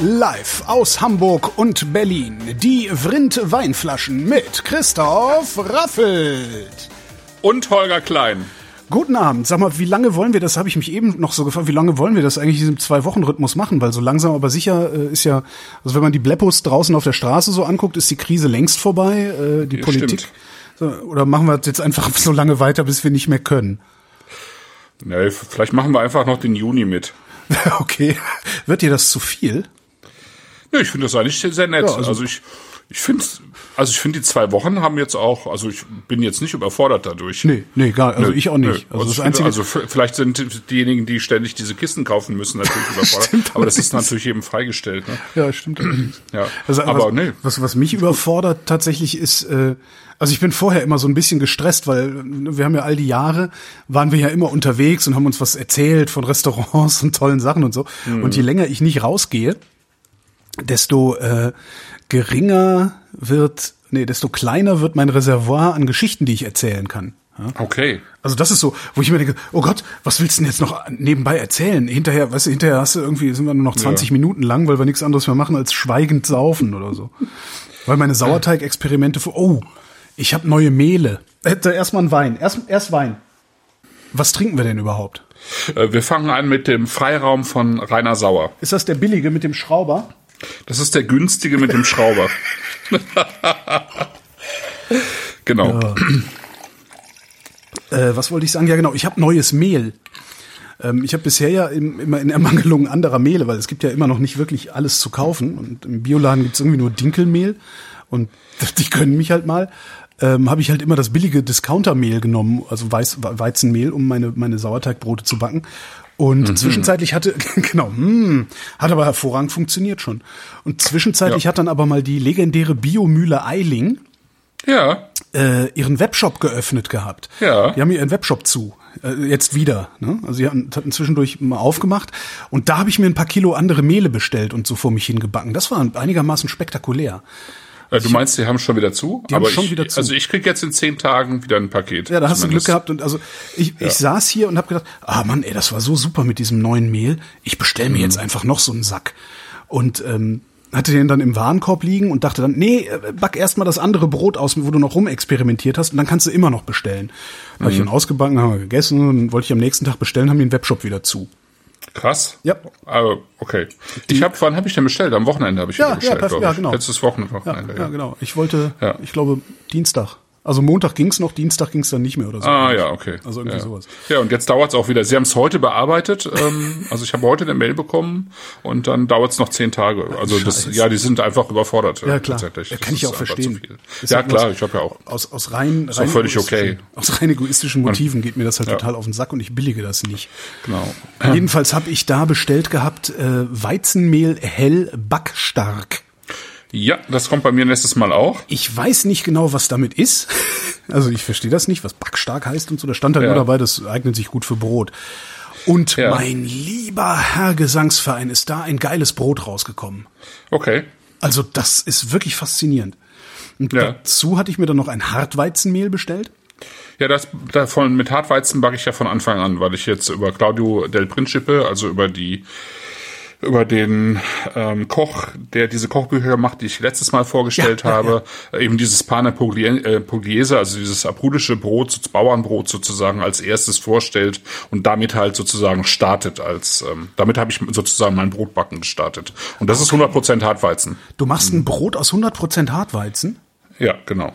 Live aus Hamburg und Berlin. Die Vrindt Weinflaschen mit Christoph Raffelt. Und Holger Klein. Guten Abend. Sag mal, wie lange wollen wir das? Habe ich mich eben noch so gefragt. Wie lange wollen wir das eigentlich in diesem Zwei-Wochen-Rhythmus machen? Weil so langsam aber sicher äh, ist ja, also wenn man die Bleppos draußen auf der Straße so anguckt, ist die Krise längst vorbei. Äh, die Ja, Politik. So, oder machen wir das jetzt einfach so lange weiter, bis wir nicht mehr können? Nee, vielleicht machen wir einfach noch den Juni mit. okay. Wird dir das zu viel? Nee, ich finde das eigentlich sehr nett. Ja, also- also, ich, ich finde, also ich finde die zwei Wochen haben jetzt auch, also ich bin jetzt nicht überfordert dadurch. Nee, nee, gar, also Nö, ich auch nicht. nö. Also das einzige, also vielleicht sind diejenigen, die ständig diese Kisten kaufen müssen, natürlich überfordert. Stimmt aber das ist natürlich jedem freigestellt. Ne? Ja, stimmt. Ja, Also, aber was, nee. was, was mich überfordert tatsächlich ist, äh, also ich bin vorher immer so ein bisschen gestresst, weil äh, wir haben ja all die Jahre, waren wir ja immer unterwegs und haben uns was erzählt von Restaurants und tollen Sachen und so. Mhm. Und je länger ich nicht rausgehe, desto äh, geringer wird, nee, desto kleiner wird mein Reservoir an Geschichten, die ich erzählen kann. Ja? Okay. Also das ist so, wo ich mir denke, oh Gott, was willst du denn jetzt noch nebenbei erzählen? Hinterher, weißt du, hinterher hast du irgendwie, sind wir nur noch 20 Ja. Minuten lang, weil wir nichts anderes mehr machen als schweigend saufen oder so. Weil meine Sauerteigexperimente, für, oh, ich habe neue Mehle. Äh, Erstmal ein Wein, erst, erst Wein. Was trinken wir denn überhaupt? Äh, Wir fangen an mit dem Freiraum von Rainer Sauer. Ist das der billige mit dem Schrauber? Das ist der günstige mit dem Schrauber. genau. Äh, was wollte ich sagen? Ja, genau, ich habe neues Mehl. Ähm, ich habe bisher ja im, immer in Ermangelung anderer Mehle, weil es gibt ja immer noch nicht wirklich alles zu kaufen. Und im Bioladen gibt's irgendwie nur Dinkelmehl. Und die können mich halt mal. Ähm, habe ich halt immer das billige Discountermehl genommen, also Weiß, Weizenmehl, um meine, meine Sauerteigbrote zu backen. Und zwischenzeitlich hatte, genau, hm, hat aber hervorragend funktioniert schon. Und zwischenzeitlich Ja. hat dann aber mal die legendäre Biomühle Eiling, Ja, äh, ihren Webshop geöffnet gehabt. Ja. Die haben ihren Webshop zu. Äh, jetzt wieder. Ne? Also sie hatten, hatten zwischendurch mal aufgemacht. Und da habe ich mir ein paar Kilo andere Mehle bestellt und so vor mich hingebacken. Das war einigermaßen spektakulär. Äh, Du meinst, die haben schon wieder zu? Die haben aber schon ich, wieder zu. Also ich krieg jetzt in zehn Tagen wieder ein Paket. Ja, da hast du Glück zumindest. gehabt. Und also ich, ich saß hier und habe gedacht, ah Mann, ey, das war so super mit diesem neuen Mehl. Ich bestell mir jetzt einfach noch so einen Sack. Und ähm, hatte den dann im Warenkorb liegen und dachte dann, nee, äh, back erst mal das andere Brot aus, wo du noch rumexperimentiert hast und dann kannst du immer noch bestellen. Habe ich dann ausgebacken, haben wir gegessen und wollte ich am nächsten Tag bestellen, haben den Webshop wieder zu. Krass. Ja. Aber okay. Ich habe, wann habe ich denn bestellt? Am Wochenende habe ich Ja, wieder ja, bestellt, perfekt, ja, genau. Letztes Wochen- Ja, Wochenende. ja, genau. Ich wollte, Ja. ich glaube, Dienstag. Also Montag ging's noch, Dienstag ging's dann nicht mehr oder so. Ah ja, okay. Also irgendwie ja. sowas. Ja, und jetzt dauert's auch wieder. Sie haben es heute bearbeitet. ähm, also ich habe heute eine Mail bekommen und dann dauert's noch zehn Tage. Also das, ja, die sind einfach überfordert. äh, Ja, klar. Tatsächlich. Ja, Das kann ich auch verstehen. Ja, halt klar, aus- ich habe ja auch. Aus, aus rein, rein völlig egoistischen- okay. Aus rein egoistischen Motiven geht mir das halt Ja. total auf den Sack und ich billige das nicht. Genau. Jedenfalls habe ich da bestellt gehabt äh, Weizenmehl hell backstark. Ja, das kommt bei mir nächstes Mal auch. Ich weiß nicht genau, was damit ist. Also ich verstehe das nicht, was backstark heißt und so. Da stand halt Ja. nur dabei, das eignet sich gut für Brot. Und Ja. mein lieber Herr Gesangsverein ist da ein geiles Brot rausgekommen. Okay. Also das ist wirklich faszinierend. Und Ja. dazu hatte ich mir dann noch ein Hartweizenmehl bestellt. Ja, das davon mit Hartweizen backe ich ja von Anfang an, weil ich jetzt über Claudio del Principe, also über die über den ähm, Koch, der diese Kochbücher macht, die ich letztes Mal vorgestellt Ja, ja, habe, äh, eben dieses Pane Puglie- äh, Pugliese, also dieses aprudische Brot, Bauernbrot sozusagen als erstes vorstellt und damit halt sozusagen startet als, ähm, damit habe ich sozusagen mein Brotbacken gestartet. Und das ist 100% Hartweizen. Du machst Mhm. ein Brot aus 100% Hartweizen. Ja, genau.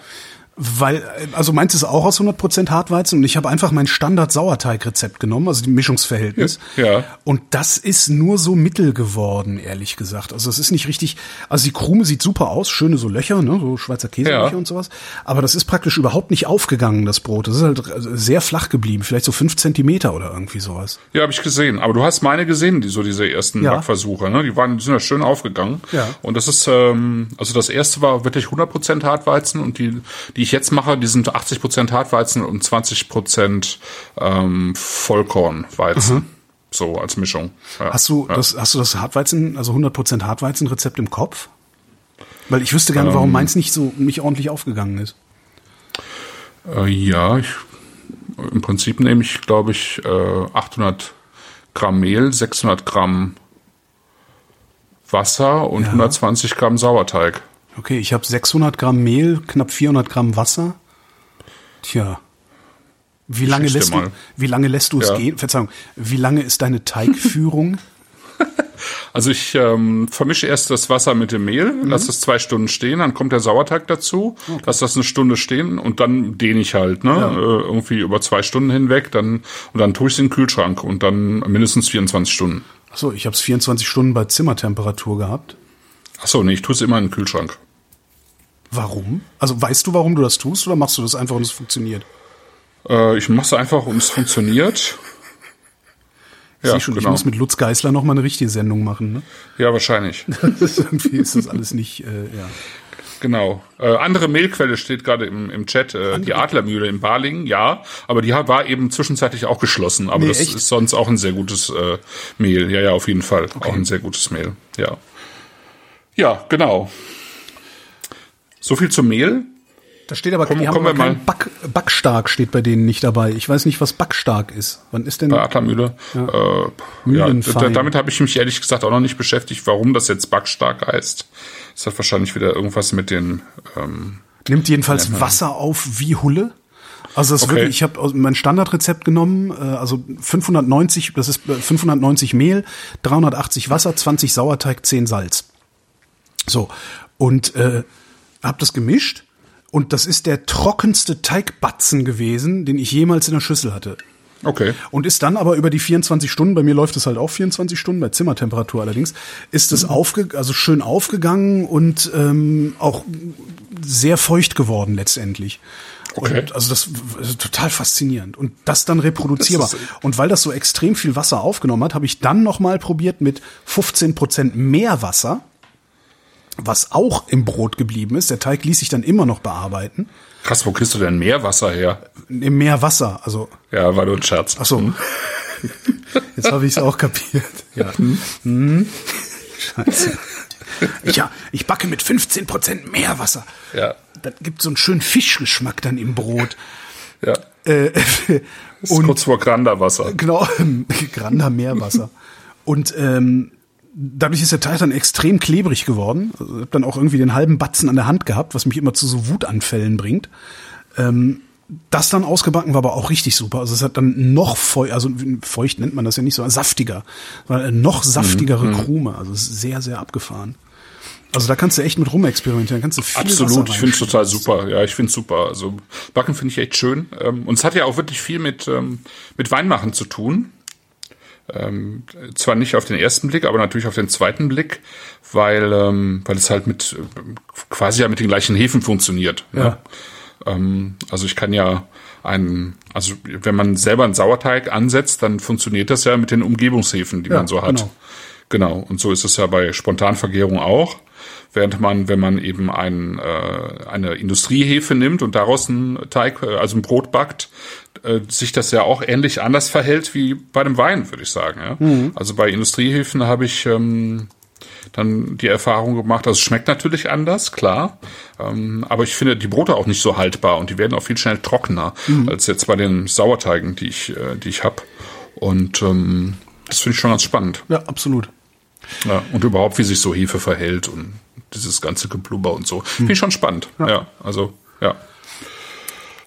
Weil, also meins ist auch aus 100% Hartweizen und ich habe einfach mein Standard-Sauerteig-Rezept genommen, also die Mischungsverhältnis. Ja. Und das ist nur so mittel geworden, ehrlich gesagt. Also es ist nicht richtig, also die Krume sieht super aus, schöne so Löcher, ne, so Schweizer Käselöcher Ja. und sowas. Aber das ist praktisch überhaupt nicht aufgegangen, das Brot. Das ist halt sehr flach geblieben, vielleicht so fünf Zentimeter oder irgendwie sowas. Ja, habe ich gesehen. Aber du hast meine gesehen, die so diese ersten Ja. Backversuche. Ne? Die waren, die sind ja schön aufgegangen. Ja. Und das ist, ähm, also das erste war wirklich 100% Hartweizen und die, die ich jetzt mache, die sind 80% Hartweizen und 20% ähm, Vollkornweizen. So als Mischung. Ja. Mhm. Hast du ja. das, hast du das Hartweizen, also 100% Hartweizen-Rezept im Kopf? Weil ich wüsste gerne, Ähm. warum meins nicht so, nicht ordentlich aufgegangen ist. Äh, ja, ich, im Prinzip nehme ich, glaube ich, äh, 800 Gramm Mehl, 600 Gramm Wasser und Ja. 120 Gramm Sauerteig. Okay, ich habe 600 Gramm Mehl, knapp 400 Gramm Wasser. Tja. Wie lange lässt du, wie lange lässt du es Ja. gehen? Verzeihung. Wie lange ist deine Teigführung? Also ich ähm, vermische erst das Wasser mit dem Mehl, lasse es zwei Stunden stehen, dann kommt der Sauerteig dazu, lasse das eine Stunde stehen und dann dehne ich halt, ne? Äh, irgendwie über zwei Stunden hinweg, dann und dann tue ich es in den Kühlschrank und dann mindestens 24 Stunden. Achso, ich habe es 24 Stunden bei Zimmertemperatur gehabt. Ach so, nee, ich tue es immer in den Kühlschrank. Warum? Also weißt du, warum du das tust oder machst du das einfach und es funktioniert? Äh, ich mache es einfach und es funktioniert. Ich sehe schon, ich muss mit Lutz Geißler noch mal eine richtige Sendung machen. Ne? Ja, wahrscheinlich. Irgendwie ist das alles nicht, äh, ja. Genau. Äh, andere Mehlquelle steht gerade im, im Chat. Äh, die Adlermühle in Balingen, ja. Aber die war eben zwischenzeitlich auch geschlossen. Aber Nee, das echt? ist sonst auch ein sehr gutes äh, Mehl. Ja, ja, auf jeden Fall. Auch ein sehr gutes Mehl. Ja. Ja, genau. So viel zum Mehl. Da steht aber, Kommen- die haben aber mal- Back, Backstark steht bei denen nicht dabei. Ich weiß nicht, was Backstark ist. Wann ist denn? Bei Adlermühle. Ja. Äh, ja, Mühlenfein. d- damit habe ich mich ehrlich gesagt auch noch nicht beschäftigt, warum das jetzt backstark heißt. Das hat wahrscheinlich wieder irgendwas mit den ähm, Nimmt jedenfalls Wasser auf wie Hulle. Also das Okay. wirklich, ich habe mein Standardrezept genommen, äh, also 590, das ist äh, 590 Mehl, 380 Wasser, 20 Sauerteig, 10 Salz. So und äh, habe das gemischt und das ist der trockenste Teigbatzen gewesen, den ich jemals in der Schüssel hatte. Okay. Und ist dann aber über die 24 Stunden, bei mir läuft es halt auch 24 Stunden, bei Zimmertemperatur allerdings, ist es aufge, also schön aufgegangen und ähm, auch sehr feucht geworden letztendlich. Okay. Und also das ist total faszinierend. Und das dann reproduzierbar. Das und weil das so extrem viel Wasser aufgenommen hat, habe ich dann nochmal probiert mit 15 Prozent mehr Wasser, was auch im Brot geblieben ist. Der Teig ließ sich dann immer noch bearbeiten. Krass, wo kriegst du denn mehr Wasser her? Mehr Wasser, also Ja, war nur ein Scherz. Ach so. Jetzt habe ich es auch kapiert. Ja. Hm. Scheiße. Ja, ich backe mit 15% mehr Wasser. Ja. Das gibt so einen schönen Fischgeschmack dann im Brot. Ja. Äh, Das ist kurz vor Granderwasser. genau, Grander Meerwasser. Und ähm, dadurch ist der Teig dann extrem klebrig geworden. Also ich habe dann auch irgendwie den halben Batzen an der Hand gehabt, was mich immer zu so Wutanfällen bringt. Ähm, das dann ausgebacken war aber auch richtig super. Also es hat dann noch feucht, also feucht nennt man das ja nicht so, saftiger. Eine noch saftigere Krume. Also es ist sehr, sehr abgefahren. Also da kannst du echt mit rumexperimentieren. Da kannst du viel Absolut, ich finde es total super. Ja, ich finde es super. Also Backen finde ich echt schön. Ähm, Und es hat ja auch wirklich viel mit, ähm, mit Weinmachen zu tun. Ähm, zwar nicht auf den ersten Blick, aber natürlich auf den zweiten Blick, weil, ähm, weil es halt mit quasi ja mit den gleichen Hefen funktioniert. Ne? Ähm, also ich kann ja einen, also wenn man selber einen Sauerteig ansetzt, dann funktioniert das ja mit den Umgebungshefen, die Ja, man so hat. genau. Genau, und so ist es ja bei Spontanvergärung auch. Während man, wenn man eben ein, äh, eine Industriehefe nimmt und daraus einen Teig, äh, also ein Brot backt, äh, sich das ja auch ähnlich anders verhält wie bei dem Wein, würde ich sagen. Ja? Also bei Industriehefen habe ich ähm, dann die Erfahrung gemacht, also es schmeckt natürlich anders, klar, ähm, aber ich finde die Brote auch nicht so haltbar und die werden auch viel schnell trockener als jetzt bei den Sauerteigen, die ich, äh, die ich habe. Und ähm, das finde ich schon ganz spannend. Ja, absolut. Ja, und überhaupt, wie sich so Hefe verhält und dieses ganze Geblubber und so. Finde ich schon spannend. Ja. also, ja.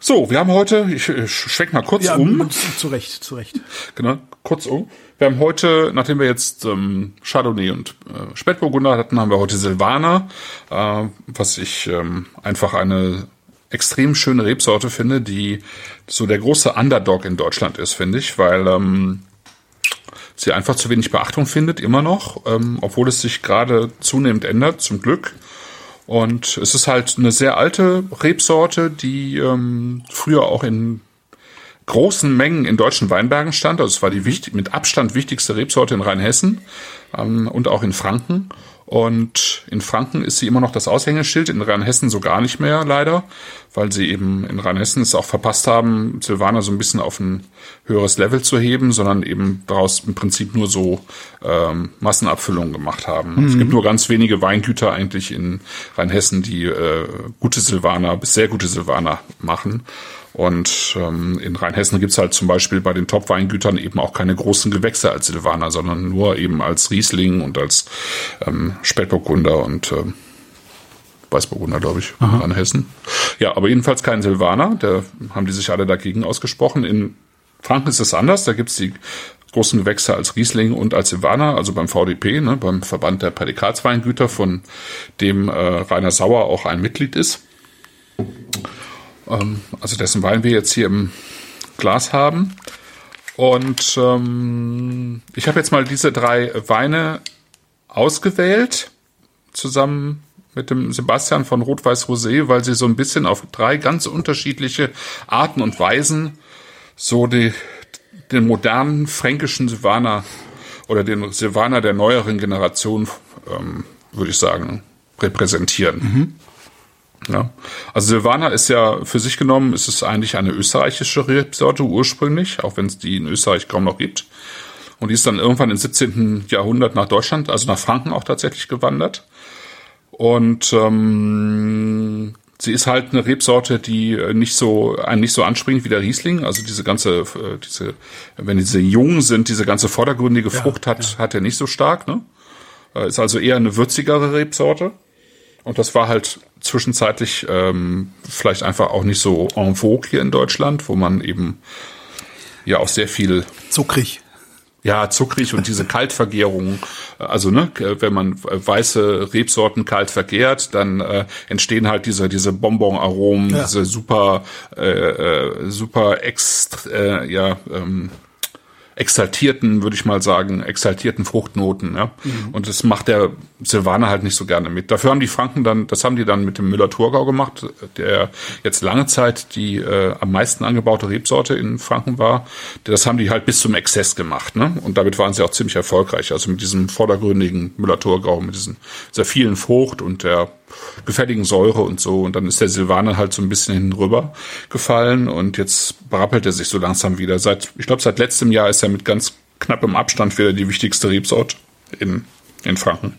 So, wir haben heute, ich, ich schwenk mal kurz Ja, um. zu Recht, zu Recht. Genau, kurz um. Wir haben heute, nachdem wir jetzt ähm, Chardonnay und äh, Spätburgunder hatten, haben wir heute Silvaner, äh, was ich ähm, einfach eine extrem schöne Rebsorte finde, die so der große Underdog in Deutschland ist, finde ich, weil ähm, sie einfach zu wenig Beachtung findet, immer noch, ähm, obwohl es sich gerade zunehmend ändert, zum Glück. Und es ist halt eine sehr alte Rebsorte, die ähm, früher auch in großen Mengen in deutschen Weinbergen stand. Also es war die wichtig, mit Abstand wichtigste Rebsorte in Rheinhessen ähm, und auch in Franken. Und in Franken ist sie immer noch das Aushängeschild, in Rheinhessen so gar nicht mehr, leider, weil sie eben in Rheinhessen es auch verpasst haben, Silvaner so ein bisschen auf ein höheres Level zu heben, sondern eben daraus im Prinzip nur so ähm, Massenabfüllungen gemacht haben. Mhm. Es gibt nur ganz wenige Weingüter eigentlich in Rheinhessen, die äh, gute Silvaner bis sehr gute Silvaner machen. Und ähm, in Rheinhessen gibt's halt zum Beispiel bei den Top-Weingütern eben auch keine großen Gewächse als Silvaner, sondern nur eben als Riesling und als ähm, Spätburgunder und ähm, Weißburgunder, glaube ich, Aha. in Rheinhessen. Ja, aber jedenfalls kein Silvaner, da haben die sich alle dagegen ausgesprochen. In Franken ist es anders, da gibt's die großen Gewächse als Riesling und als Silvaner, also beim VDP, ne, beim Verband der Prädikatsweingüter, von dem äh, Rainer Sauer auch ein Mitglied ist. Ähm, also dessen Wein wir jetzt hier im Glas haben. Und ähm, ich habe jetzt mal diese drei Weine ausgewählt, zusammen mit dem Sebastian von Rot-Weiß Rosé, weil sie so ein bisschen auf drei ganz unterschiedliche Arten und Weisen so die, den modernen fränkischen Silvaner oder den Silvaner der neueren Generation, ähm, würde ich sagen, repräsentieren. Mhm. Ja. Also Silvaner ist ja für sich genommen, ist es eigentlich eine österreichische Rebsorte ursprünglich, auch wenn es die in Österreich kaum noch gibt. Und die ist dann irgendwann im 17. Jahrhundert nach Deutschland, also nach Franken auch tatsächlich gewandert. Und ähm, sie ist halt eine Rebsorte, die nicht so einen nicht so anspringt wie der Riesling. Also diese ganze, äh, diese, wenn diese jung sind, diese ganze vordergründige Frucht ja, hat, ja. hat er nicht so stark. Ne? Äh, ist also eher eine würzigere Rebsorte. Und das war halt zwischenzeitlich ähm, vielleicht einfach auch nicht so en vogue hier in Deutschland, wo man eben ja auch sehr viel zuckrig ja, zuckrig und diese Kaltvergärung, also ne, wenn man weiße Rebsorten kalt vergärt, dann äh, entstehen halt diese diese Bonbon-Aromen, ja. diese super äh, äh, super extra, äh, ja ähm, exaltierten, würde ich mal sagen, exaltierten Fruchtnoten. Ja? Mhm. Und das macht der Silvaner halt nicht so gerne mit. Dafür haben die Franken dann, das haben die dann mit dem Müller-Thurgau gemacht, der jetzt lange Zeit die äh, am meisten angebaute Rebsorte in Franken war. Das haben die halt bis zum Exzess gemacht. Ne? Und damit waren sie auch ziemlich erfolgreich. Also mit diesem vordergründigen Müller-Thurgau, mit diesen, dieser vielen Frucht und der gefälligen Säure und so. Und dann ist der Silvaner halt so ein bisschen hinüber gefallen und jetzt berappelt er sich so langsam wieder. Seit, ich glaube, seit letztem Jahr ist er mit ganz knappem Abstand wieder die wichtigste Rebsort in, in Franken.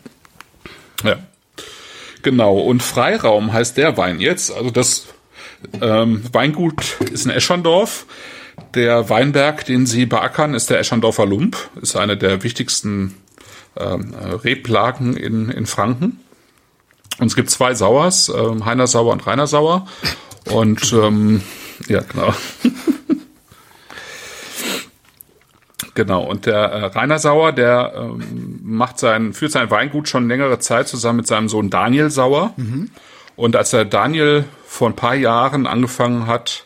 Ja. Genau. Und Freiraum heißt der Wein jetzt. Also das ähm, Weingut ist in Eschandorf. Der Weinberg, den sie beackern, ist der Eschandorfer Lump. Ist eine der wichtigsten ähm, Reblagen in, in Franken. Und es gibt zwei Sauers, ähm, Heiner Sauer und Rainer Sauer. Und ähm, ja, genau. genau. Und der äh, Rainer Sauer, der ähm, macht sein, führt sein Weingut schon längere Zeit zusammen mit seinem Sohn Daniel Sauer. Mhm. Und als der Daniel vor ein paar Jahren angefangen hat,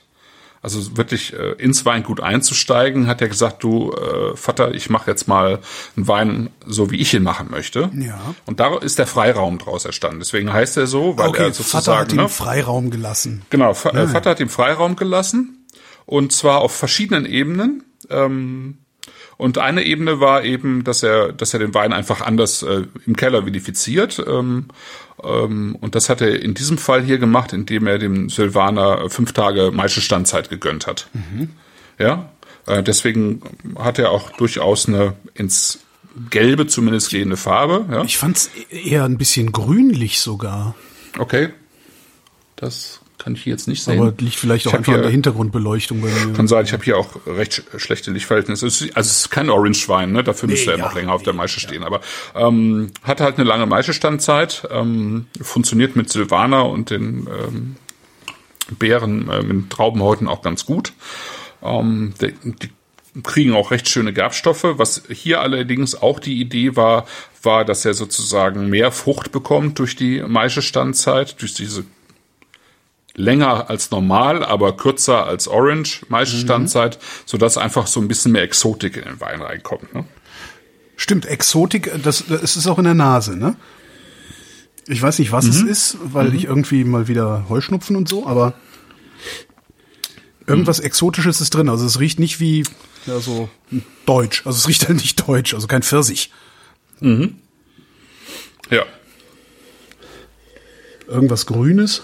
also wirklich äh, ins Weingut einzusteigen, hat er gesagt, du äh, Vater, ich mache jetzt mal einen Wein so, wie ich ihn machen möchte. Ja. Und da ist der Freiraum draus entstanden. Deswegen heißt er so, weil okay, er sozusagen Vater hat ihm ne, Freiraum gelassen. Genau, Va ja. Vater hat ihm Freiraum gelassen und zwar auf verschiedenen Ebenen. Ähm, und eine Ebene war eben, dass er, dass er den Wein einfach anders äh, im Keller vinifiziert. Ähm, ähm, und das hat er in diesem Fall hier gemacht, indem er dem Silvaner fünf Tage Maischestandzeit gegönnt hat. Mhm. Ja, äh, deswegen hat er auch durchaus eine ins Gelbe zumindest gehende Farbe. Ja? Ich fand's eher ein bisschen grünlich sogar. Okay. Das kann ich hier jetzt nicht sehen. Aber liegt vielleicht auch einfach hier, an der Hintergrundbeleuchtung bei mir. Kann sein, ich habe hier auch recht schlechte Lichtverhältnisse. Also es ist kein Orange-Wein, ne? dafür nee, müsste er ja, noch länger auf der Maische stehen. Aber ähm, hat halt eine lange Maischestandzeit, ähm, funktioniert mit Silvaner und den ähm, Beeren äh, mit Traubenhäuten auch ganz gut. Ähm, die, die kriegen auch recht schöne Gerbstoffe. Was hier allerdings auch die Idee war, war, dass er sozusagen mehr Frucht bekommt durch die Maischestandzeit, durch diese länger als normal, aber kürzer als Orange meiste Standzeit, sodass einfach so ein bisschen mehr Exotik in den Wein reinkommt. Ne? Stimmt, Exotik, das, das ist auch in der Nase, ne? Ich weiß nicht, was es ist, weil ich irgendwie mal wieder Heuschnupfen und so, aber irgendwas Exotisches ist drin. Also es riecht nicht wie ja, so deutsch. Also es riecht halt nicht deutsch, also kein Pfirsich. Ja. Irgendwas Grünes.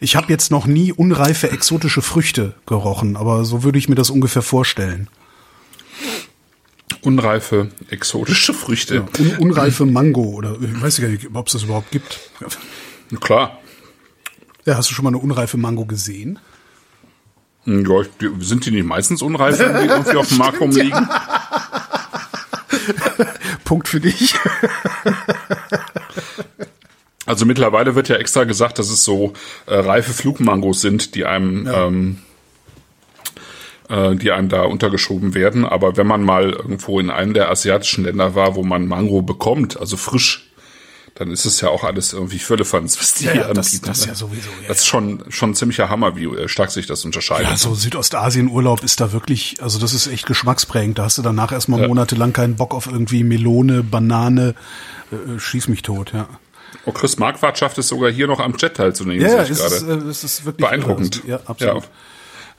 Ich habe jetzt noch nie unreife exotische Früchte gerochen, aber so würde ich mir das ungefähr vorstellen. Unreife, exotische Früchte. Ja, un unreife Mango oder ich weiß gar nicht, ob es das überhaupt gibt. Klar. Ja, hast du schon mal eine unreife Mango gesehen? Hm, Ja, sind die nicht meistens unreif, wenn die irgendwie auf dem Markt rumliegen? Punkt für dich. Also mittlerweile wird ja extra gesagt, dass es so äh, reife Flugmangos sind, die einem, ähm, äh, die einem da untergeschoben werden. Aber wenn man mal irgendwo in einem der asiatischen Länder war, wo man Mango bekommt, also frisch, dann ist es ja auch alles irgendwie Völlefanz, was die Ja, hier ja, das- anbieten. das ne? ja sowieso, ja, das ist schon, schon ein ziemlicher Hammer, wie äh, stark sich das unterscheidet. Ja, so Südostasien-Urlaub ist da wirklich, also das ist echt geschmacksprägend. Da hast du danach erstmal Ja. monatelang keinen Bock auf irgendwie Melone, Banane, äh, schieß mich tot, ja. Oh, Chris Marquardt schafft es sogar hier noch am Chat teilzunehmen, Ja, sehe ja, ich es gerade. ist, äh, es ist wirklich Beeindruckend. irre. Ja, absolut.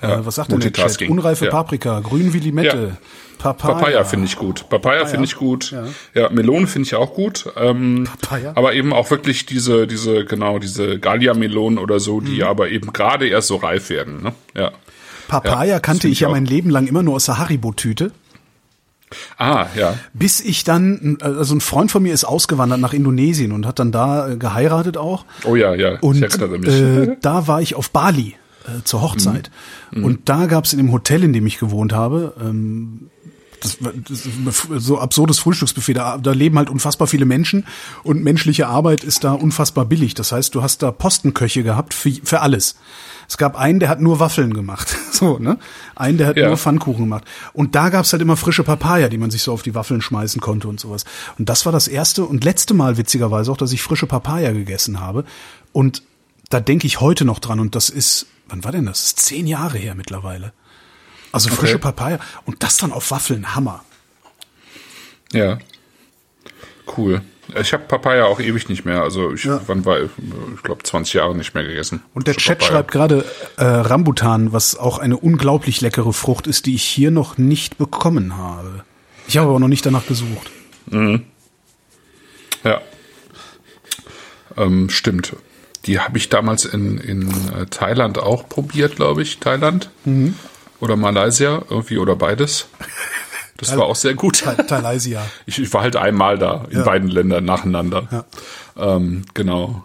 Äh, was sagt denn der Chat? Unreife Ja. Paprika, grün wie Limette, Papaya. Papaya finde ich gut. Papaya finde ich gut. Ja, Melone finde ich auch gut. Ähm, Papaya? Aber eben auch wirklich diese, diese, genau, diese Gallia-Melonen oder so, die Mhm. aber eben gerade erst so reif werden. Ne? Ja. Papaya Ja, kannte ich ja auch. mein Leben lang immer nur aus der Haribo-Tüte. Ah, ja. Bis ich dann, also ein Freund von mir ist ausgewandert nach Indonesien und hat dann da äh, geheiratet auch. Oh ja, ja. Und ich erinnere mich. äh, da war ich auf Bali äh, zur Hochzeit. Und da gab es in dem Hotel, in dem ich gewohnt habe, ähm, das, war- das so absurdes Frühstücksbuffet. Da, da leben halt unfassbar viele Menschen und menschliche Arbeit ist da unfassbar billig. Das heißt, du hast da Postenköche gehabt für, für alles. Es gab einen, der hat nur Waffeln gemacht. So, ne? Einen, der hat Ja. nur Pfannkuchen gemacht. Und da gab's halt immer frische Papaya, die man sich so auf die Waffeln schmeißen konnte und sowas. Und das war das erste und letzte Mal, witzigerweise auch, dass ich frische Papaya gegessen habe. Und da denke ich heute noch dran. Und das ist, wann war denn das? das ist zehn Jahre her mittlerweile. Also frische Papaya. Und das dann auf Waffeln, Hammer. Ja. Cool. Ich habe Papaya auch ewig nicht mehr. Also ich, Ja. wann war ich, ich glaube 20 Jahre nicht mehr gegessen. Und der Chat Papaya. schreibt gerade äh, Rambutan, was auch eine unglaublich leckere Frucht ist, die ich hier noch nicht bekommen habe. Ich habe aber noch nicht danach gesucht. Ja. Ähm, stimmt. Die habe ich damals in, in äh, Thailand auch probiert, glaube ich. Thailand oder Malaysia, irgendwie oder beides. Das war auch sehr gut. Thalaysia. Ich, ich war halt einmal da in Ja. beiden Ländern nacheinander. Ähm, genau.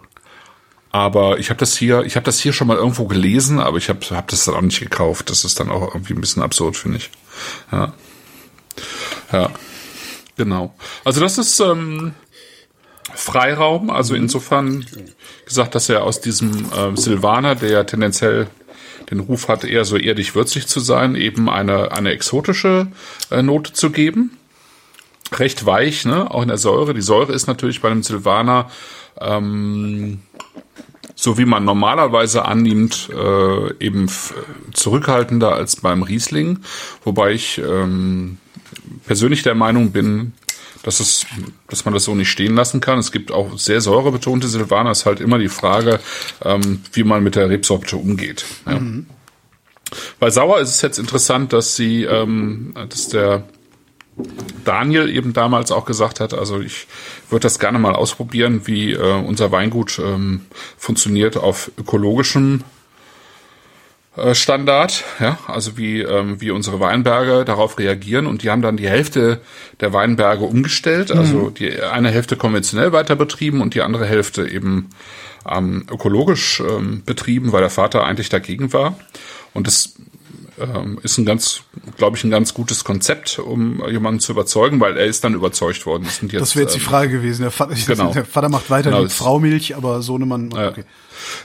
Aber ich habe das hier, ich habe das hier schon mal irgendwo gelesen, aber ich habe hab das dann auch nicht gekauft. Das ist dann auch irgendwie ein bisschen absurd, finde ich. Ja. Ja. Genau. Also das ist ähm, Freiraum. Also insofern gesagt, dass er aus diesem ähm, Silvaner, der ja tendenziell den Ruf hat, eher so erdig würzig zu sein, eben eine, eine exotische äh, Note zu geben. Recht weich, ne? Auch in der Säure. Die Säure ist natürlich bei einem Silvaner ähm, so wie man normalerweise annimmt, äh, eben zurückhaltender als beim Riesling. Wobei ich ähm, persönlich der Meinung bin, dass es, dass man das so nicht stehen lassen kann. Es gibt auch sehr säurebetonte Silvaner. Es ist halt immer die Frage, ähm, wie man mit der Rebsorte umgeht. Ja. Bei Sauer ist es jetzt interessant, dass sie, ähm, dass der Daniel eben damals auch gesagt hat, also ich würde das gerne mal ausprobieren, wie äh, unser Weingut ähm, funktioniert auf ökologischem Standard, ja, also wie, ähm, wie unsere Weinberge darauf reagieren. Und die haben dann die Hälfte der Weinberge umgestellt, also die eine Hälfte konventionell weiter betrieben und die andere Hälfte eben ähm, ökologisch ähm, betrieben, weil der Vater eigentlich dagegen war. Und das ähm, ist ein ganz, glaube ich, ein ganz gutes Konzept, um jemanden zu überzeugen, weil er ist dann überzeugt worden. Das, jetzt, das wäre jetzt ähm, die Frage gewesen. Der Vater, genau. der Vater macht weiter genau, Frau Milch, aber Sohnemann. Okay.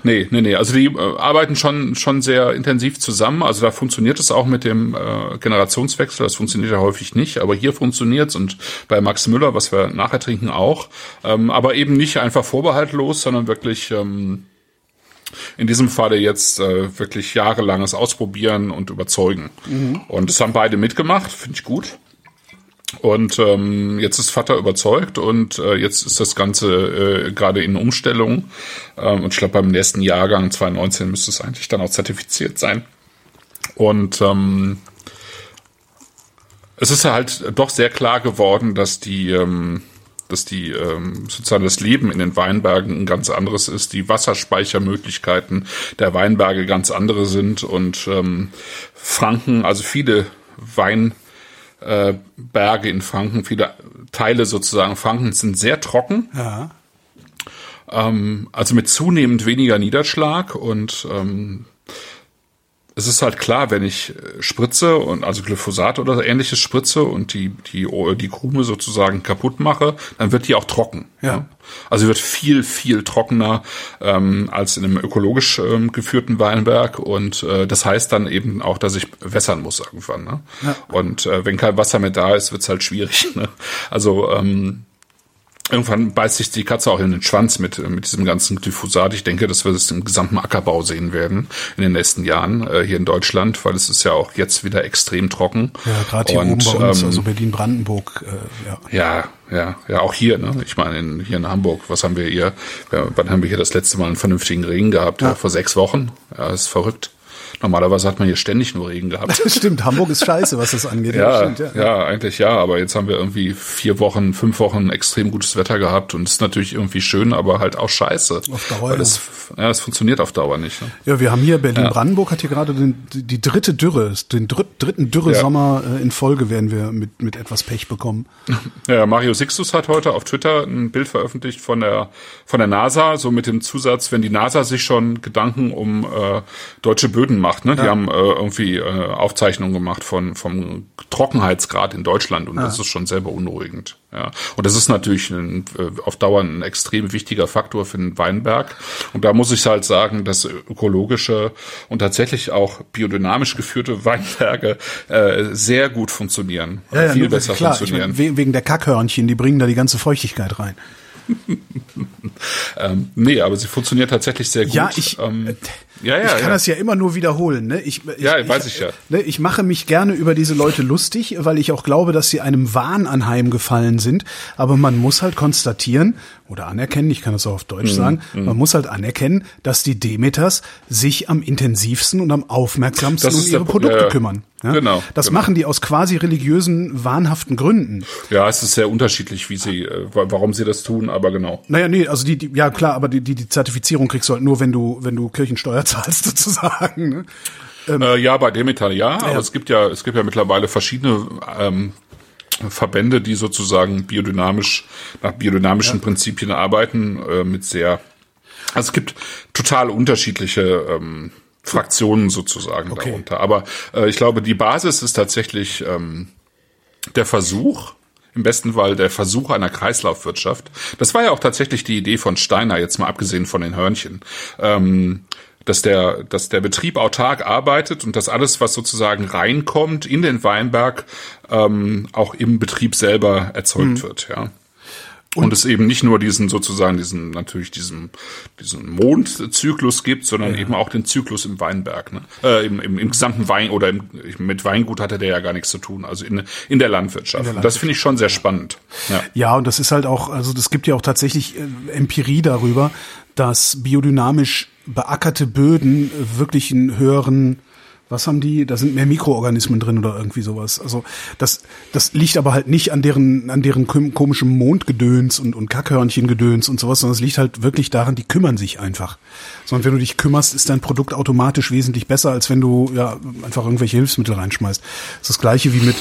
Nee, nee, nee. Also die äh, arbeiten schon, schon sehr intensiv zusammen. Also da funktioniert es auch mit dem äh, Generationswechsel. Das funktioniert ja häufig nicht, aber hier funktioniert's und bei Max Müller, was wir nachher trinken, auch. Ähm, aber eben nicht einfach vorbehaltlos, sondern wirklich ähm, in diesem Falle jetzt äh, wirklich jahrelanges Ausprobieren und Überzeugen. Mhm. Und das haben beide mitgemacht, finde ich gut. Und ähm, jetzt ist Vater überzeugt und äh, jetzt ist das Ganze äh, gerade in Umstellung. Ähm, und ich glaube, beim nächsten Jahrgang 2019 müsste es eigentlich dann auch zertifiziert sein. Und ähm, es ist halt doch sehr klar geworden, dass die ähm, dass die ähm, sozusagen das Leben in den Weinbergen ein ganz anderes ist, die Wasserspeichermöglichkeiten der Weinberge ganz andere sind und ähm, Franken, also viele Weinberge äh, in Franken, viele Teile sozusagen Franken sind sehr trocken. Ja. Ähm, also mit zunehmend weniger Niederschlag und ähm, es ist halt klar, wenn ich äh, spritze und also Glyphosat oder ähnliches spritze und die die die Krume sozusagen kaputt mache, dann wird die auch trocken. Ja. Also wird viel viel trockener ähm, als in einem ökologisch ähm, geführten Weinberg und äh, das heißt dann eben auch, dass ich wässern muss irgendwann. Ne? Ja. Und äh, wenn kein Wasser mehr da ist, wird's halt schwierig. Ne? Also ähm, Irgendwann beißt sich die Katze auch in den Schwanz mit, mit diesem ganzen Glyphosat. Ich denke, dass wir das im gesamten Ackerbau sehen werden in den nächsten Jahren äh, hier in Deutschland, weil es ist ja auch jetzt wieder extrem trocken. Ja, gerade hier Und, oben bei uns, ähm, also Berlin-Brandenburg. Äh, ja. ja, ja, ja, auch hier. Ne? Ich meine, in, hier in Hamburg, was haben wir hier? Ja, wann haben wir hier das letzte Mal einen vernünftigen Regen gehabt? Ja. Vor sechs Wochen. Ja, das ist verrückt. Normalerweise hat man hier ständig nur Regen gehabt. stimmt, Hamburg ist scheiße, was das angeht. ja, stimmt, ja, ja, eigentlich ja, aber jetzt haben wir irgendwie vier Wochen, fünf Wochen extrem gutes Wetter gehabt und es ist natürlich irgendwie schön, aber halt auch scheiße. Auf Dauer, weil es, ja, es funktioniert auf Dauer nicht. Ne? Ja, wir haben hier Berlin-Brandenburg hat hier gerade den, die dritte Dürre, den dritten Dürre-Sommer ja. Äh, in Folge werden wir mit, mit etwas Pech bekommen. Ja, Mario Sixtus hat heute auf Twitter ein Bild veröffentlicht von der, von der NASA, so mit dem Zusatz, wenn die NASA sich schon Gedanken um äh, deutsche Böden macht, ne? Die ja. haben äh, irgendwie äh, Aufzeichnungen gemacht von vom Trockenheitsgrad in Deutschland und ja. das ist schon sehr beunruhigend. Ja. Und das ist natürlich ein, äh, auf Dauer ein extrem wichtiger Faktor für den Weinberg. Und da muss ich halt sagen, dass ökologische und tatsächlich auch biodynamisch geführte Weinberge äh, sehr gut funktionieren. Ja, ja, viel besser klar, funktionieren. Ich mein, wegen der Kackhörnchen, die bringen da die ganze Feuchtigkeit rein. ähm, nee, aber sie funktioniert tatsächlich sehr gut. Ja, ich, ähm, ja, ja, ich kann ja. das ja immer nur wiederholen. Ne? Ich, ich, ja, weiß ich, ich ja. Ne, ich mache mich gerne über diese Leute lustig, weil ich auch glaube, dass sie einem Wahn anheimgefallen sind. Aber man muss halt konstatieren oder anerkennen, ich kann das auch auf Deutsch mhm. sagen, mhm. man muss halt anerkennen, dass die Demeters sich am intensivsten und am aufmerksamsten um ihre Produkte ja, kümmern. Ja? Genau. Das genau. machen die aus quasi religiösen, wahnhaften Gründen. Ja, es ist sehr unterschiedlich, wie sie, äh, warum sie das tun, aber genau. Naja, nee, also die, die ja klar, aber die, die, die Zertifizierung kriegst du halt nur, wenn du, wenn du Kirchensteuer zahlst, sozusagen. Ne? Ähm, äh, ja, bei Demeter ja, ja, aber es gibt ja, es gibt ja mittlerweile verschiedene ähm, Verbände, die sozusagen biodynamisch, nach biodynamischen ja. Prinzipien arbeiten, äh, mit sehr, also es gibt total unterschiedliche ähm, Fraktionen sozusagen okay. darunter. Aber äh, ich glaube, die Basis ist tatsächlich ähm, der Versuch, im besten Fall der Versuch einer Kreislaufwirtschaft. Das war ja auch tatsächlich die Idee von Steiner, jetzt mal abgesehen von den Hörnchen. Ähm, dass der, dass der Betrieb autark arbeitet und dass alles, was sozusagen reinkommt in den Weinberg, ähm, auch im Betrieb selber erzeugt mhm. wird, ja. Und, und, es eben nicht nur diesen sozusagen diesen natürlich diesen diesen Mondzyklus gibt, sondern ja. eben auch den Zyklus im Weinberg, ne? äh, im, im, im gesamten Wein oder im, mit Weingut hatte der ja gar nichts zu tun, also in, in der Landwirtschaft. In der Landwirtschaft. Das finde ich schon sehr spannend. Ja. ja, und das ist halt auch, also das gibt ja auch tatsächlich äh, Empirie darüber, dass biodynamisch beackerte Böden wirklich einen höheren was haben die? Da sind mehr Mikroorganismen drin oder irgendwie sowas. Also das, das liegt aber halt nicht an deren, an deren komischen Mondgedöns und, und Kackhörnchengedöns und sowas, sondern es liegt halt wirklich daran, die kümmern sich einfach. Sondern wenn du dich kümmerst, ist dein Produkt automatisch wesentlich besser, als wenn du ja einfach irgendwelche Hilfsmittel reinschmeißt. Das ist das gleiche wie mit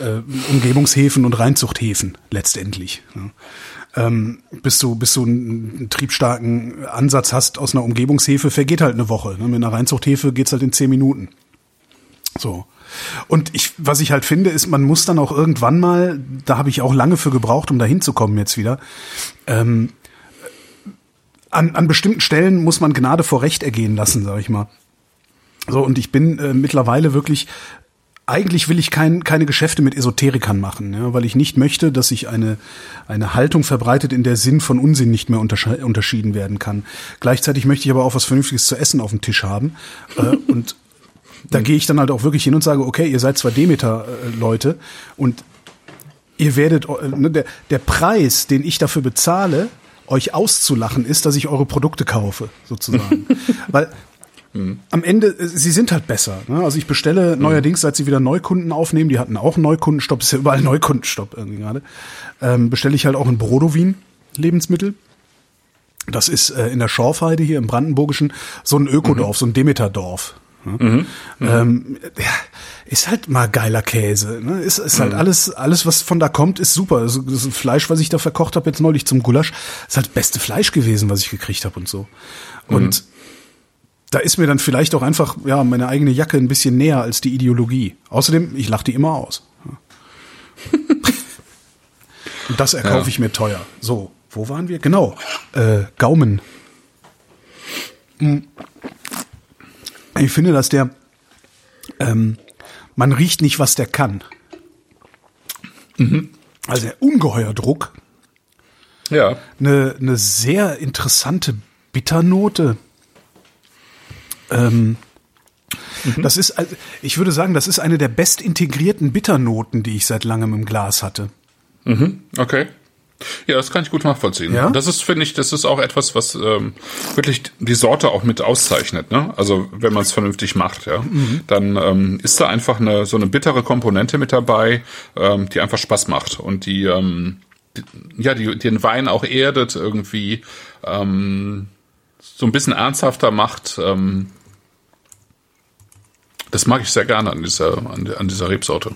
äh, Umgebungshäfen und Reinzuchthäfen letztendlich. Ja ähm, bis du bis du einen, triebstarken Ansatz hast aus einer Umgebungshefe, vergeht halt eine Woche. Ne? Mit einer Reinzuchthefe geht's halt in zehn Minuten. So. Und ich, was ich halt finde, ist, man muss dann auch irgendwann mal, da habe ich auch lange für gebraucht, um da hinzukommen jetzt wieder, ähm, an, an bestimmten Stellen muss man Gnade vor Recht ergehen lassen, sag ich mal. So, und ich bin äh, mittlerweile wirklich, eigentlich will ich kein, keine Geschäfte mit Esoterikern machen, ja, weil ich nicht möchte, dass sich eine, eine Haltung verbreitet, in der Sinn von Unsinn nicht mehr untersche unterschieden werden kann. Gleichzeitig möchte ich aber auch was Vernünftiges zu essen auf dem Tisch haben. Äh, und da gehe ich dann halt auch wirklich hin und sage, okay, ihr seid zwar Demeter-Leute und ihr werdet, äh, ne, der, der Preis, den ich dafür bezahle, euch auszulachen, ist, dass ich eure Produkte kaufe, sozusagen. Weil am Ende, äh, sie sind halt besser. Ne? Also ich bestelle neuerdings, seit sie wieder Neukunden aufnehmen, die hatten auch einen Neukundenstopp, ist ja überall Neukundenstopp irgendwie gerade, ähm, bestelle ich halt auch in Brodowin Lebensmittel. Das ist äh, in der Schorfheide hier im Brandenburgischen so ein Ökodorf, so ein Demeterdorf. Ne? Ähm, ja, ist halt mal geiler Käse. Ne? Ist, ist halt alles, alles, was von da kommt, ist super. Also, das Fleisch, was ich da verkocht habe jetzt neulich zum Gulasch, ist halt das beste Fleisch gewesen, was ich gekriegt habe und so. Und da ist mir dann vielleicht auch einfach ja meine eigene Jacke ein bisschen näher als die Ideologie. Außerdem, ich lache die immer aus. Und das erkaufe Ja. ich mir teuer. So, wo waren wir? Genau, äh, Gaumen. Hm. Ich finde, dass der, ähm, man riecht nicht, was der kann. Also der ungeheuer Druck, Ja. eine, eine sehr interessante Bitternote. Ähm, Das ist, also, ich würde sagen, das ist eine der best integrierten Bitternoten, die ich seit langem im Glas hatte. Okay. Ja, das kann ich gut nachvollziehen. Ja? Und das ist, finde ich, das ist auch etwas, was ähm, wirklich die Sorte auch mit auszeichnet. Ne? Also wenn man es vernünftig macht, ja, dann ähm, ist da einfach eine so eine bittere Komponente mit dabei, ähm, die einfach Spaß macht und die, ähm, die ja, die den Wein auch erdet irgendwie, ähm, so ein bisschen ernsthafter macht. Ähm, das mag ich sehr gerne an dieser an, dieser Rebsorte.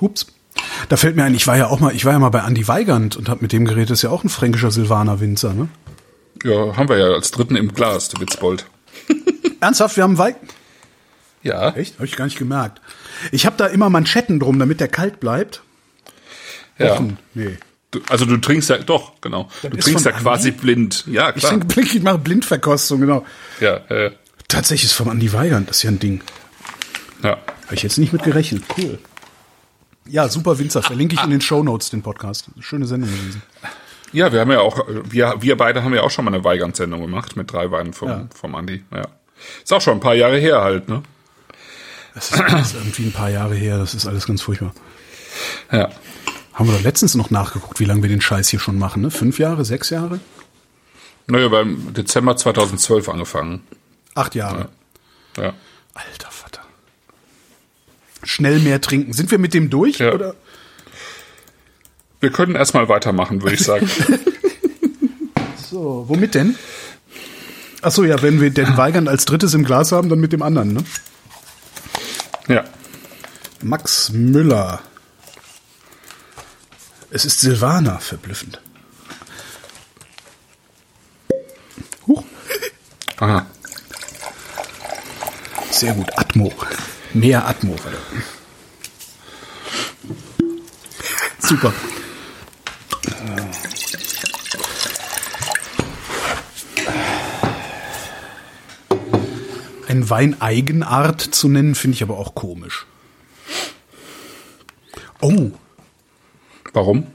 Ups. Da fällt mir ein, ich war ja auch mal, ich war ja mal bei Andy Weigand und habe mit dem geredet, das ist ja auch ein fränkischer Silvaner Winzer, ne? Ja, haben wir ja als dritten im Glas, der Witzbold. Ernsthaft, wir haben Weig. Ja. Echt? Habe ich gar nicht gemerkt. Ich habe da immer Manschetten drum, damit der kalt bleibt. Ja. Wochen. Nee. Du, also du trinkst ja, doch, genau. Du ist trinkst ja quasi Andi? blind. Ja, Ich, klar. denk, blick, ich mache Blindverkostung, genau. Ja, äh, Tatsächlich ist vom Andy Weigand, das ist ja ein Ding. ja. Habe ich jetzt nicht mit gerechnet. Cool. Ja, super Winzer. Verlinke ich in den Shownotes den Podcast. Schöne Sendung gewesen. Ja, wir haben ja auch, wir, wir beide haben ja auch schon mal eine Weigand-Sendung gemacht mit drei Weinen vom, Ja. vom Andi. Ja. Ist auch schon ein paar Jahre her halt, ne? Das ist alles irgendwie ein paar Jahre her. Das ist alles ganz furchtbar. Ja. Haben wir doch letztens noch nachgeguckt, wie lange wir den Scheiß hier schon machen, ne? Fünf Jahre, sechs Jahre? Naja, beim Dezember 2012 angefangen. Acht Jahre. Ja. Alter Vater. Schnell mehr trinken. Sind wir mit dem durch? Ja. Oder? Wir können erstmal weitermachen, würde ich sagen. So, womit denn? Ach so, ja, wenn wir den Weigand als drittes im Glas haben, dann mit dem anderen, ne? ja. Max Müller. Es ist Silvaner, verblüffend. Huch. Aha. Sehr gut. Atmo. Mehr Atmo. Super. Ein Wein Eigenart zu nennen, finde ich aber auch komisch. Oh, Warum?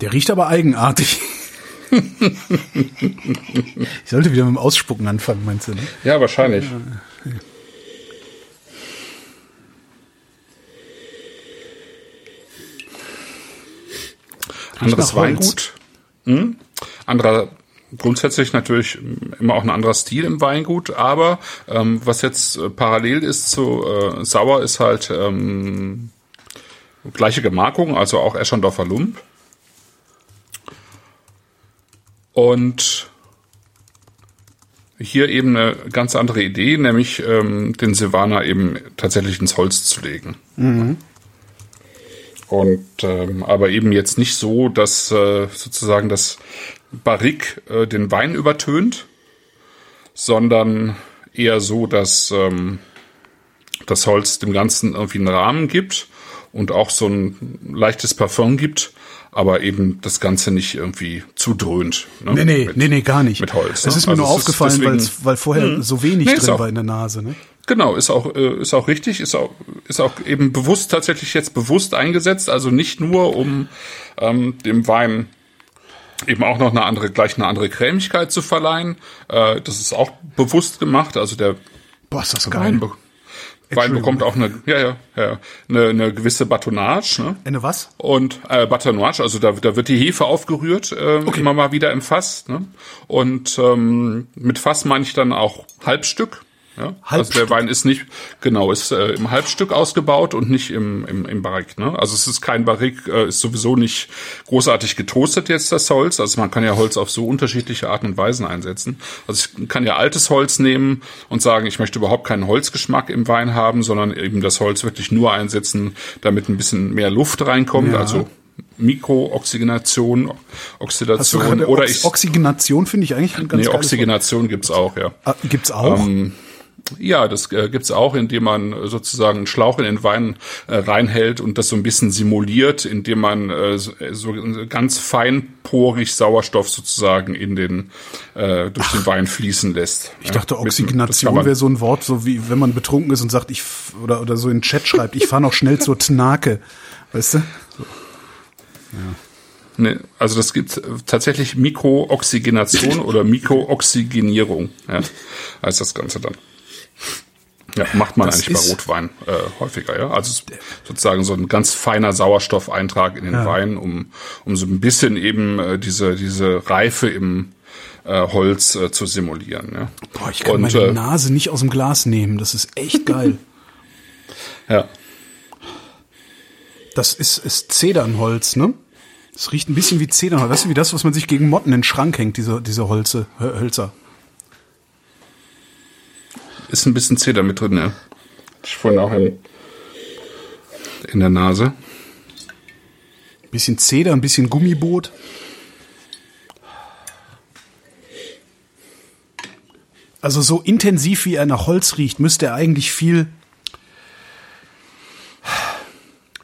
der riecht aber eigenartig. ich sollte wieder mit dem Ausspucken anfangen, meinst du? Ne? Ja, wahrscheinlich. Anderes. Weingut. Hm? Anderer, grundsätzlich natürlich immer auch ein anderer Stil im Weingut, aber ähm, was jetzt äh, parallel ist zu äh, Sauer, ist halt ähm, gleiche Gemarkung, also auch Eschendorfer Lump. Und hier eben eine ganz andere Idee, nämlich ähm, den Silvaner eben tatsächlich ins Holz zu legen. Und ähm, aber eben jetzt nicht so, dass äh, sozusagen das Barrique äh, den Wein übertönt, sondern eher so, dass ähm, das Holz dem Ganzen irgendwie einen Rahmen gibt und auch so ein leichtes Parfum gibt, aber eben das Ganze nicht irgendwie zu dröhnt. Ne? Nee, nee, mit, nee, nee, gar nicht. Mit Holz. Es ne? ist mir Also nur aufgefallen, deswegen- weil vorher so wenig Nee, drin war in der Nase. Ne? Genau, ist auch, äh, ist auch richtig, ist auch, ist auch eben bewusst, tatsächlich jetzt bewusst eingesetzt, also nicht nur um ähm, dem Wein eben auch noch eine andere, gleich eine andere Cremigkeit zu verleihen. Äh, das ist auch bewusst gemacht, also der Boah, ist das Wein, geil. be Wein bekommt auch eine, ja, ja, ja, eine, eine gewisse Batonnage, ne? Eine was? Und äh, Batonnage, also da, da wird die Hefe aufgerührt, äh, immer mal wieder im Fass. Ne? Und ähm, mit Fass meine ich dann auch Halbstück. Ja? Also der Wein ist nicht, genau, ist äh, im Halbstück ausgebaut und nicht im, im, im Barrique. Ne? Also es ist kein Barrique, äh, ist sowieso nicht großartig getoastet jetzt das Holz. Also man kann ja Holz auf so unterschiedliche Arten und Weisen einsetzen. Also ich kann ja altes Holz nehmen und sagen, ich möchte überhaupt keinen Holzgeschmack im Wein haben, sondern eben das Holz wirklich nur einsetzen, damit ein bisschen mehr Luft reinkommt. Ja. Also Mikrooxygenation, Oxidation oder Ox ich. Oxygenation finde ich eigentlich ein ganz Nee, Oxygenation gibt's auch, ja. Ah, gibt's auch? Ähm, Ja, das äh, gibt's auch, indem man äh, sozusagen einen Schlauch in den Wein äh, reinhält und das so ein bisschen simuliert, indem man äh, so, äh, so ganz feinporig Sauerstoff sozusagen in den äh, durch den Wein fließen lässt. ich dachte, Oxygenation wäre so ein Wort, so wie wenn man betrunken ist und sagt, ich oder oder so in den Chat schreibt, ich fahre noch schnell zur Tnake. Weißt du? Ne, also das gibt tatsächlich Mikrooxygenation oder Mikrooxygenierung, ja, heißt das Ganze dann. Ja, macht man Das eigentlich bei Rotwein äh, häufiger, ja. Also sozusagen so ein ganz feiner Sauerstoffeintrag in den Ja. Wein, um, um so ein bisschen eben äh, diese, diese Reife im äh, Holz äh, zu simulieren. Ja. Boah, ich kann Und, meine äh, Nase nicht aus dem Glas nehmen. Das ist echt geil. ja. Das ist, ist Zedernholz, ne? Das riecht ein bisschen wie Zedernholz. Weißt du, wie das, was man sich gegen Motten in den Schrank hängt, diese, diese Holze, Hö- Hölzer. Ist ein bisschen Zeder mit drin, ja. Ich vorhin auch in, in der Nase. Bisschen Zeder, ein bisschen Gummiboot. Also so intensiv wie er nach Holz riecht, müsste er eigentlich viel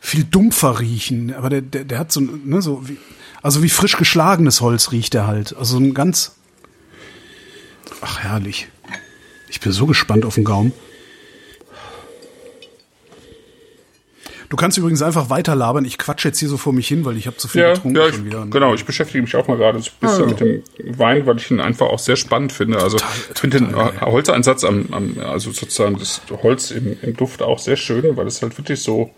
viel dumpfer riechen. Aber der, der, der hat so, ein- ne, so wie, also wie frisch geschlagenes Holz riecht er halt. Also ein ganz, ach herrlich. Ich bin so gespannt auf den Gaumen. Du kannst übrigens einfach weiter labern. Ich quatsche jetzt hier so vor mich hin, weil ich habe zu viel Ja, getrunken ja ich, schon wieder. genau. Ich beschäftige mich auch mal gerade so ein bisschen Ah, mit dem Wein, weil ich ihn einfach auch sehr spannend finde. Also ich finde den äh, Holzeinsatz am, am, also sozusagen das Holz im, im Duft auch sehr schön, weil es halt wirklich so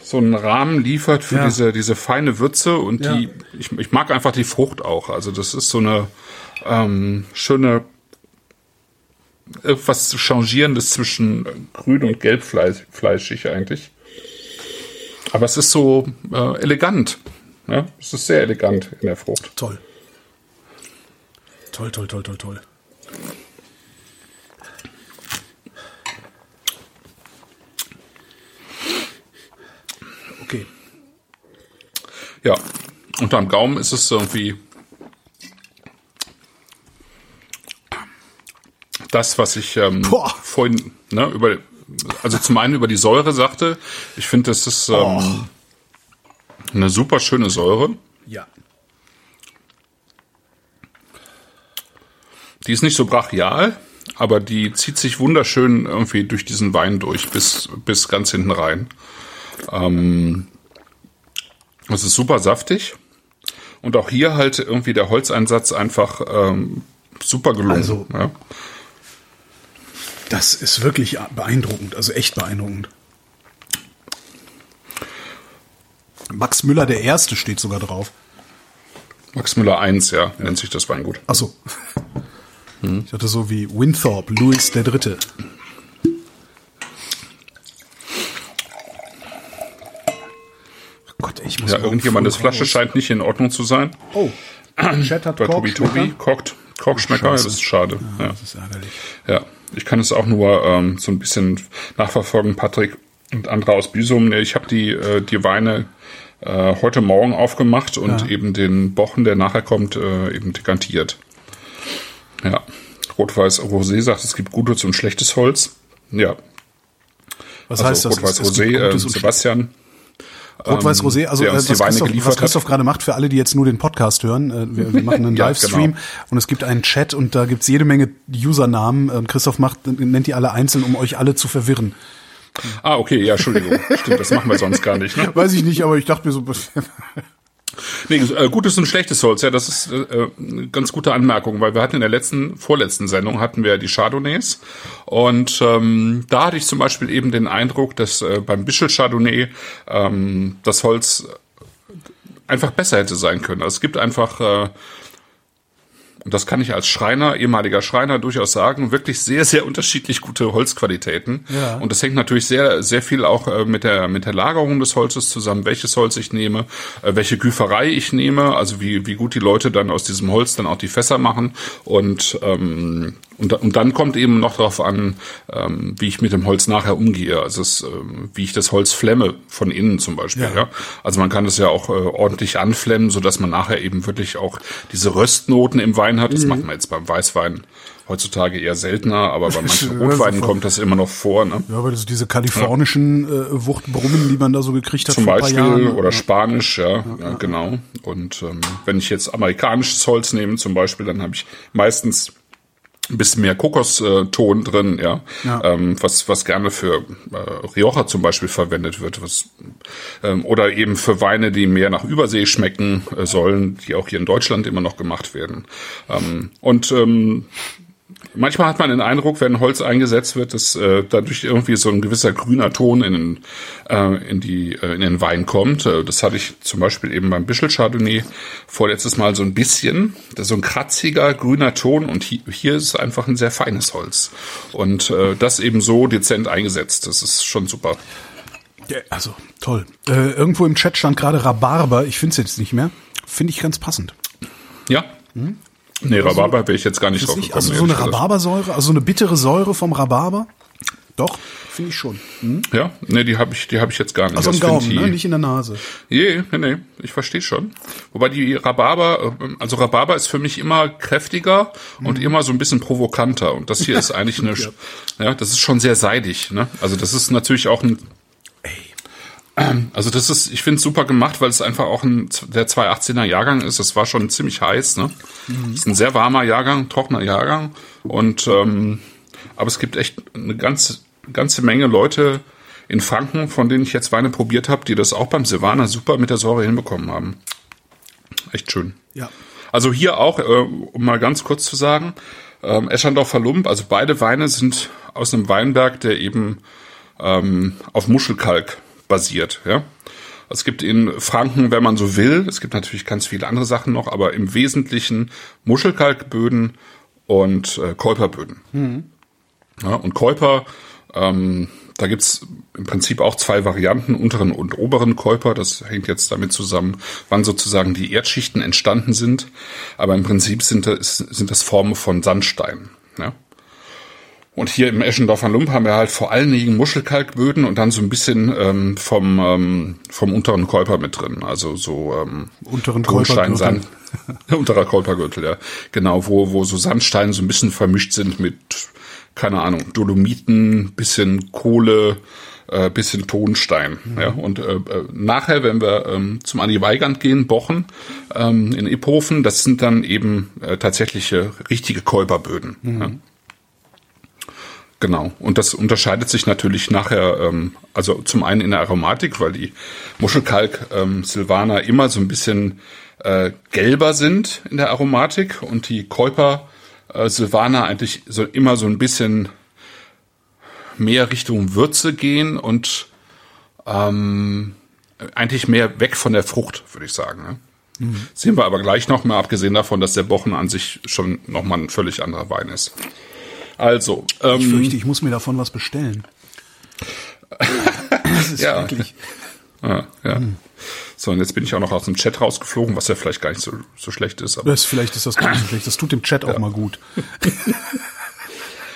so einen Rahmen liefert für Ja. diese diese feine Würze und Ja. die ich, ich mag einfach die Frucht auch. Also das ist so eine ähm, schöne etwas Changierendes zwischen grün und gelbfleischig eigentlich. Aber es ist so äh, elegant. Ja? Es ist sehr elegant in der Frucht. Toll. Toll, toll, toll, toll, toll. Okay. Ja. Und am Gaumen ist es irgendwie das, was ich ähm, Boah. vorhin ne, über, also zum einen über die Säure sagte. Ich finde, das ist ähm, Oh. eine super schöne Säure. Ja. Die ist nicht so brachial, aber die zieht sich wunderschön irgendwie durch diesen Wein durch bis, bis ganz hinten rein. Ähm, es ist super saftig. Und auch hier halt irgendwie der Holzeinsatz einfach ähm, super gelungen. Also- ja. Das ist wirklich beeindruckend, also echt beeindruckend. Max Müller der Erste steht sogar drauf. Max Müller 1, ja, nennt sich das Weingut. Achso. Ich hatte so wie Winthrop, Louis der Dritte. Gott, ich muss Ja, irgendjemandes Flasche raus. scheint nicht in Ordnung zu sein. Oh, Chat hat Bei Tobi Tobi kocht, Kochschmecker, ja, das ist schade. Ja. Das ist ärgerlich. Ja, ich kann es auch nur ähm, so ein bisschen nachverfolgen, Patrick und andere aus Büsum. Ich habe die, äh, die Weine äh, heute Morgen aufgemacht und Ja. eben den Bochen, der nachher kommt, äh, eben dekantiert. Ja, Rot-Weiß Rosé sagt, es gibt gutes und schlechtes Holz. Ja. Was Also heißt das? Rot-Weiß Rosé, äh, Sebastian. Rot-Weiß Rosé, also äh, was, Christoph, was Christoph gerade macht, für alle, die jetzt nur den Podcast hören, äh, wir, wir machen einen Ja, Livestream genau. und es gibt einen Chat und da gibt's jede Menge Usernamen. Ähm, Christoph macht, nennt die alle einzeln, um euch alle zu verwirren. Ah, okay, ja, Entschuldigung. Stimmt, das machen wir sonst gar nicht. Ne? Weiß ich nicht, aber ich dachte mir so, Nee, äh, gutes und schlechtes Holz, ja, das ist äh, eine ganz gute Anmerkung, weil wir hatten in der letzten, vorletzten Sendung hatten wir die Chardonnays und ähm, da hatte ich zum Beispiel eben den Eindruck, dass äh, beim Bischel Chardonnay ähm, das Holz einfach besser hätte sein können. Also es gibt einfach äh, das kann ich als Schreiner, ehemaliger Schreiner durchaus sagen, wirklich sehr, sehr unterschiedlich gute Holzqualitäten. Ja. Und das hängt natürlich sehr, sehr viel auch äh, mit der, mit der Lagerung des Holzes zusammen, welches Holz ich nehme, äh, welche Güferei ich nehme, also wie, wie gut die Leute dann aus diesem Holz dann auch die Fässer machen. Und, ähm, und, und dann kommt eben noch darauf an, ähm, wie ich mit dem Holz nachher umgehe. Also es, ähm, wie ich das Holz flemme, von innen zum Beispiel. Ja. Ja. Also man kann es ja auch äh, ordentlich anflemmen, so dass man nachher eben wirklich auch diese Röstnoten im Wein hat. Das Mhm. macht man jetzt beim Weißwein heutzutage eher seltener, aber bei manchen Ja, Rotweinen kommt das immer noch vor. Ne? ja, aber das diese kalifornischen äh, Wuchtbrummen, die man da so gekriegt hat Zum Beispiel Jahren. oder Spanisch, ja, ja, genau. Und ähm, wenn ich jetzt amerikanisches Holz nehme zum Beispiel, dann habe ich meistens ein bisschen mehr Kokoston drin, ja, Ja. Ähm, was was gerne für äh, Rioja zum Beispiel verwendet wird, was ähm, oder eben für Weine, die mehr nach Übersee schmecken äh, sollen, die auch hier in Deutschland immer noch gemacht werden. Ähm, und ähm, Manchmal hat man den Eindruck, wenn Holz eingesetzt wird, dass äh, dadurch irgendwie so ein gewisser grüner Ton in den, äh, in, die, äh, in den Wein kommt. Äh, das hatte ich zum Beispiel eben beim Bischel Chardonnay vorletztes Mal so ein bisschen. Das ist so ein kratziger grüner Ton und hier, hier ist einfach ein sehr feines Holz. Und äh, das eben so dezent eingesetzt. Das ist schon super. Ja, also toll. Äh, irgendwo im Chat stand gerade Rhabarber. Ich finde es jetzt nicht mehr. Finde ich ganz passend. Ja? Nee, Rhabarber wäre ich jetzt gar nicht drauf gekommen. also so eine. Rhabarbersäure, also so eine bittere Säure vom Rhabarber. Doch, finde ich schon. Hm? Ja, nee, die habe ich, die habe ich jetzt gar nicht. Also am Gaumen, ne? nicht in der Nase. Nee, nee, nee, ich verstehe schon. Wobei die Rhabarber, äh, also Rhabarber ist für mich immer kräftiger und immer so ein bisschen provokanter. Und das hier ist eigentlich eine, Ja. ja, das ist schon sehr seidig. Ne? Also das ist natürlich auch ein, Ähm, also das ist, ich finde es super gemacht, weil es einfach auch ein, der 218er Jahrgang ist. Das war schon ziemlich heiß. Ne? ist ein sehr warmer Jahrgang, trockener Jahrgang. Und ähm, aber es gibt echt eine ganze, ganze Menge Leute in Franken, von denen ich jetzt Weine probiert habe, die das auch beim Silvaner super mit der Säure hinbekommen haben. Echt schön. Ja. Also hier auch, äh, um mal ganz kurz zu sagen, ähm, Eschandorfer Lump, also beide Weine sind aus einem Weinberg, der eben ähm, auf Muschelkalk basiert. Ja? Es gibt in Franken, wenn man so will, es gibt natürlich ganz viele andere Sachen noch, aber im Wesentlichen Muschelkalkböden und äh, Käuperböden. Ja, und Käuper, ähm, da gibt's im Prinzip auch zwei Varianten, unteren und oberen Käuper. Das hängt jetzt damit zusammen, wann sozusagen die Erdschichten entstanden sind. Aber im Prinzip sind das, sind das Formen von Sandstein. Ja? Und hier im Eschendorfer Lump haben wir halt vor allen Dingen Muschelkalkböden und dann so ein bisschen ähm, vom, ähm, vom unteren Käuper mit drin. Also so ähm, Unteren. Sand, unterer Käupergürtel, ja. Genau, wo, wo so Sandsteine so ein bisschen vermischt sind mit, keine Ahnung, Dolomiten, bisschen Kohle, äh, bisschen Tonstein. Ja. Und äh, äh, nachher, wenn wir ähm, zum Andi Weigand gehen, Bochen, ähm, in Iphofen, das sind dann eben äh, tatsächliche richtige Käuperböden. Ja. Genau. Und das unterscheidet sich natürlich nachher, ähm, also zum einen in der Aromatik, weil die Muschelkalk ähm, Silvaner immer so ein bisschen äh, gelber sind in der Aromatik und die Käuper äh, Silvaner eigentlich so immer so ein bisschen mehr Richtung Würze gehen und ähm, eigentlich mehr weg von der Frucht, würde ich sagen. Ne? Sehen wir aber gleich noch mal, abgesehen davon, dass der Bochen an sich schon noch mal ein völlig anderer Wein ist. Also, ähm, Ich fürchte, ich muss mir davon was bestellen. Das ist Ja. wirklich. Ja, ja. So, und jetzt bin ich auch noch aus dem Chat rausgeflogen, was ja vielleicht gar nicht so, so schlecht ist. Aber Das, vielleicht ist das gar nicht so schlecht. Das tut dem Chat auch mal gut.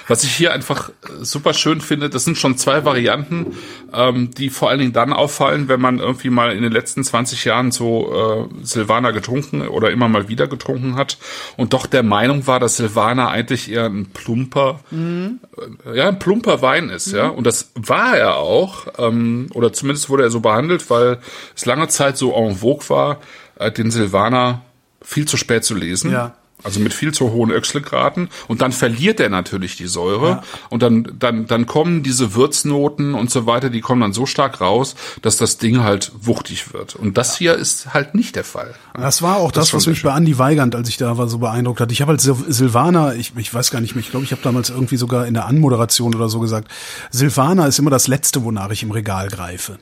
Was ich hier einfach super schön finde, das sind schon zwei Varianten, ähm, die vor allen Dingen dann auffallen, wenn man irgendwie mal in den letzten 20 Jahren so äh, Silvaner getrunken oder immer mal wieder getrunken hat und doch der Meinung war, dass Silvaner eigentlich eher ein plumper, mhm. äh, ja, ein plumper Wein ist, mhm. ja. Und das war er auch, ähm, oder zumindest wurde er so behandelt, weil es lange Zeit so en vogue war, äh, den Silvaner viel zu spät zu lesen. Ja. Also mit viel zu hohen Öchselgraden und dann verliert er natürlich die Säure Ja. und dann dann dann kommen diese Würznoten und so weiter, die kommen dann so stark raus, dass das Ding halt wuchtig wird. Und das hier ist halt nicht der Fall. Das war auch Das das, was mich sehr bei Andy Weigand, als ich da war, so beeindruckt hat. Ich habe als Sil- Silvaner, ich, ich weiß gar nicht mehr, ich glaube, ich habe damals irgendwie sogar in der Anmoderation oder so gesagt, Silvaner ist immer das Letzte, wonach ich im Regal greife.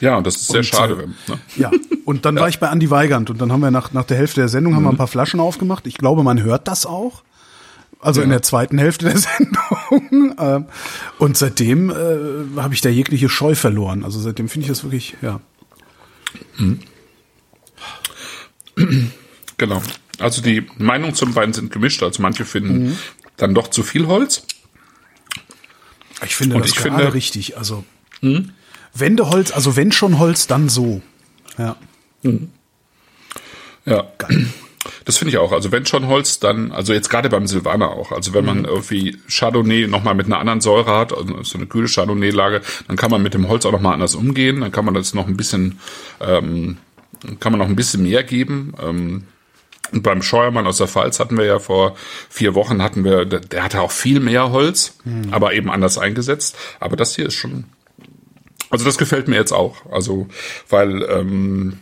Ja, und das ist sehr Und, schade. äh, Ne? Ja, und dann war ich bei Andy Weigand und dann haben wir nach, nach der Hälfte der Sendung haben wir ein paar Flaschen aufgemacht. Ich glaube, man hört das auch. Also in der zweiten Hälfte der Sendung. Ähm, Und seitdem äh, habe ich da jegliche Scheu verloren. Also seitdem finde ich das wirklich, ja. Genau. Also die Meinungen zum Wein sind gemischt. Also manche finden Mhm. dann doch zu viel Holz. Ich finde Und das ich gerade finde- richtig. Also Wendeholz, also wenn schon Holz, dann so. Ja. Ja. Das finde ich auch. Also wenn schon Holz, dann, also jetzt gerade beim Silvaner auch. Also wenn Mhm. man irgendwie Chardonnay nochmal mit einer anderen Säure hat, also so eine kühle Chardonnay-Lage, dann kann man mit dem Holz auch nochmal anders umgehen. Dann kann man das noch ein bisschen, ähm, kann man noch ein bisschen mehr geben. Ähm, und beim Scheuermann aus der Pfalz hatten wir ja vor vier Wochen hatten wir, der, der hatte auch viel mehr Holz, Mhm. aber eben anders eingesetzt. Aber das hier ist schon, also das gefällt mir jetzt auch. Also, weil, ähm,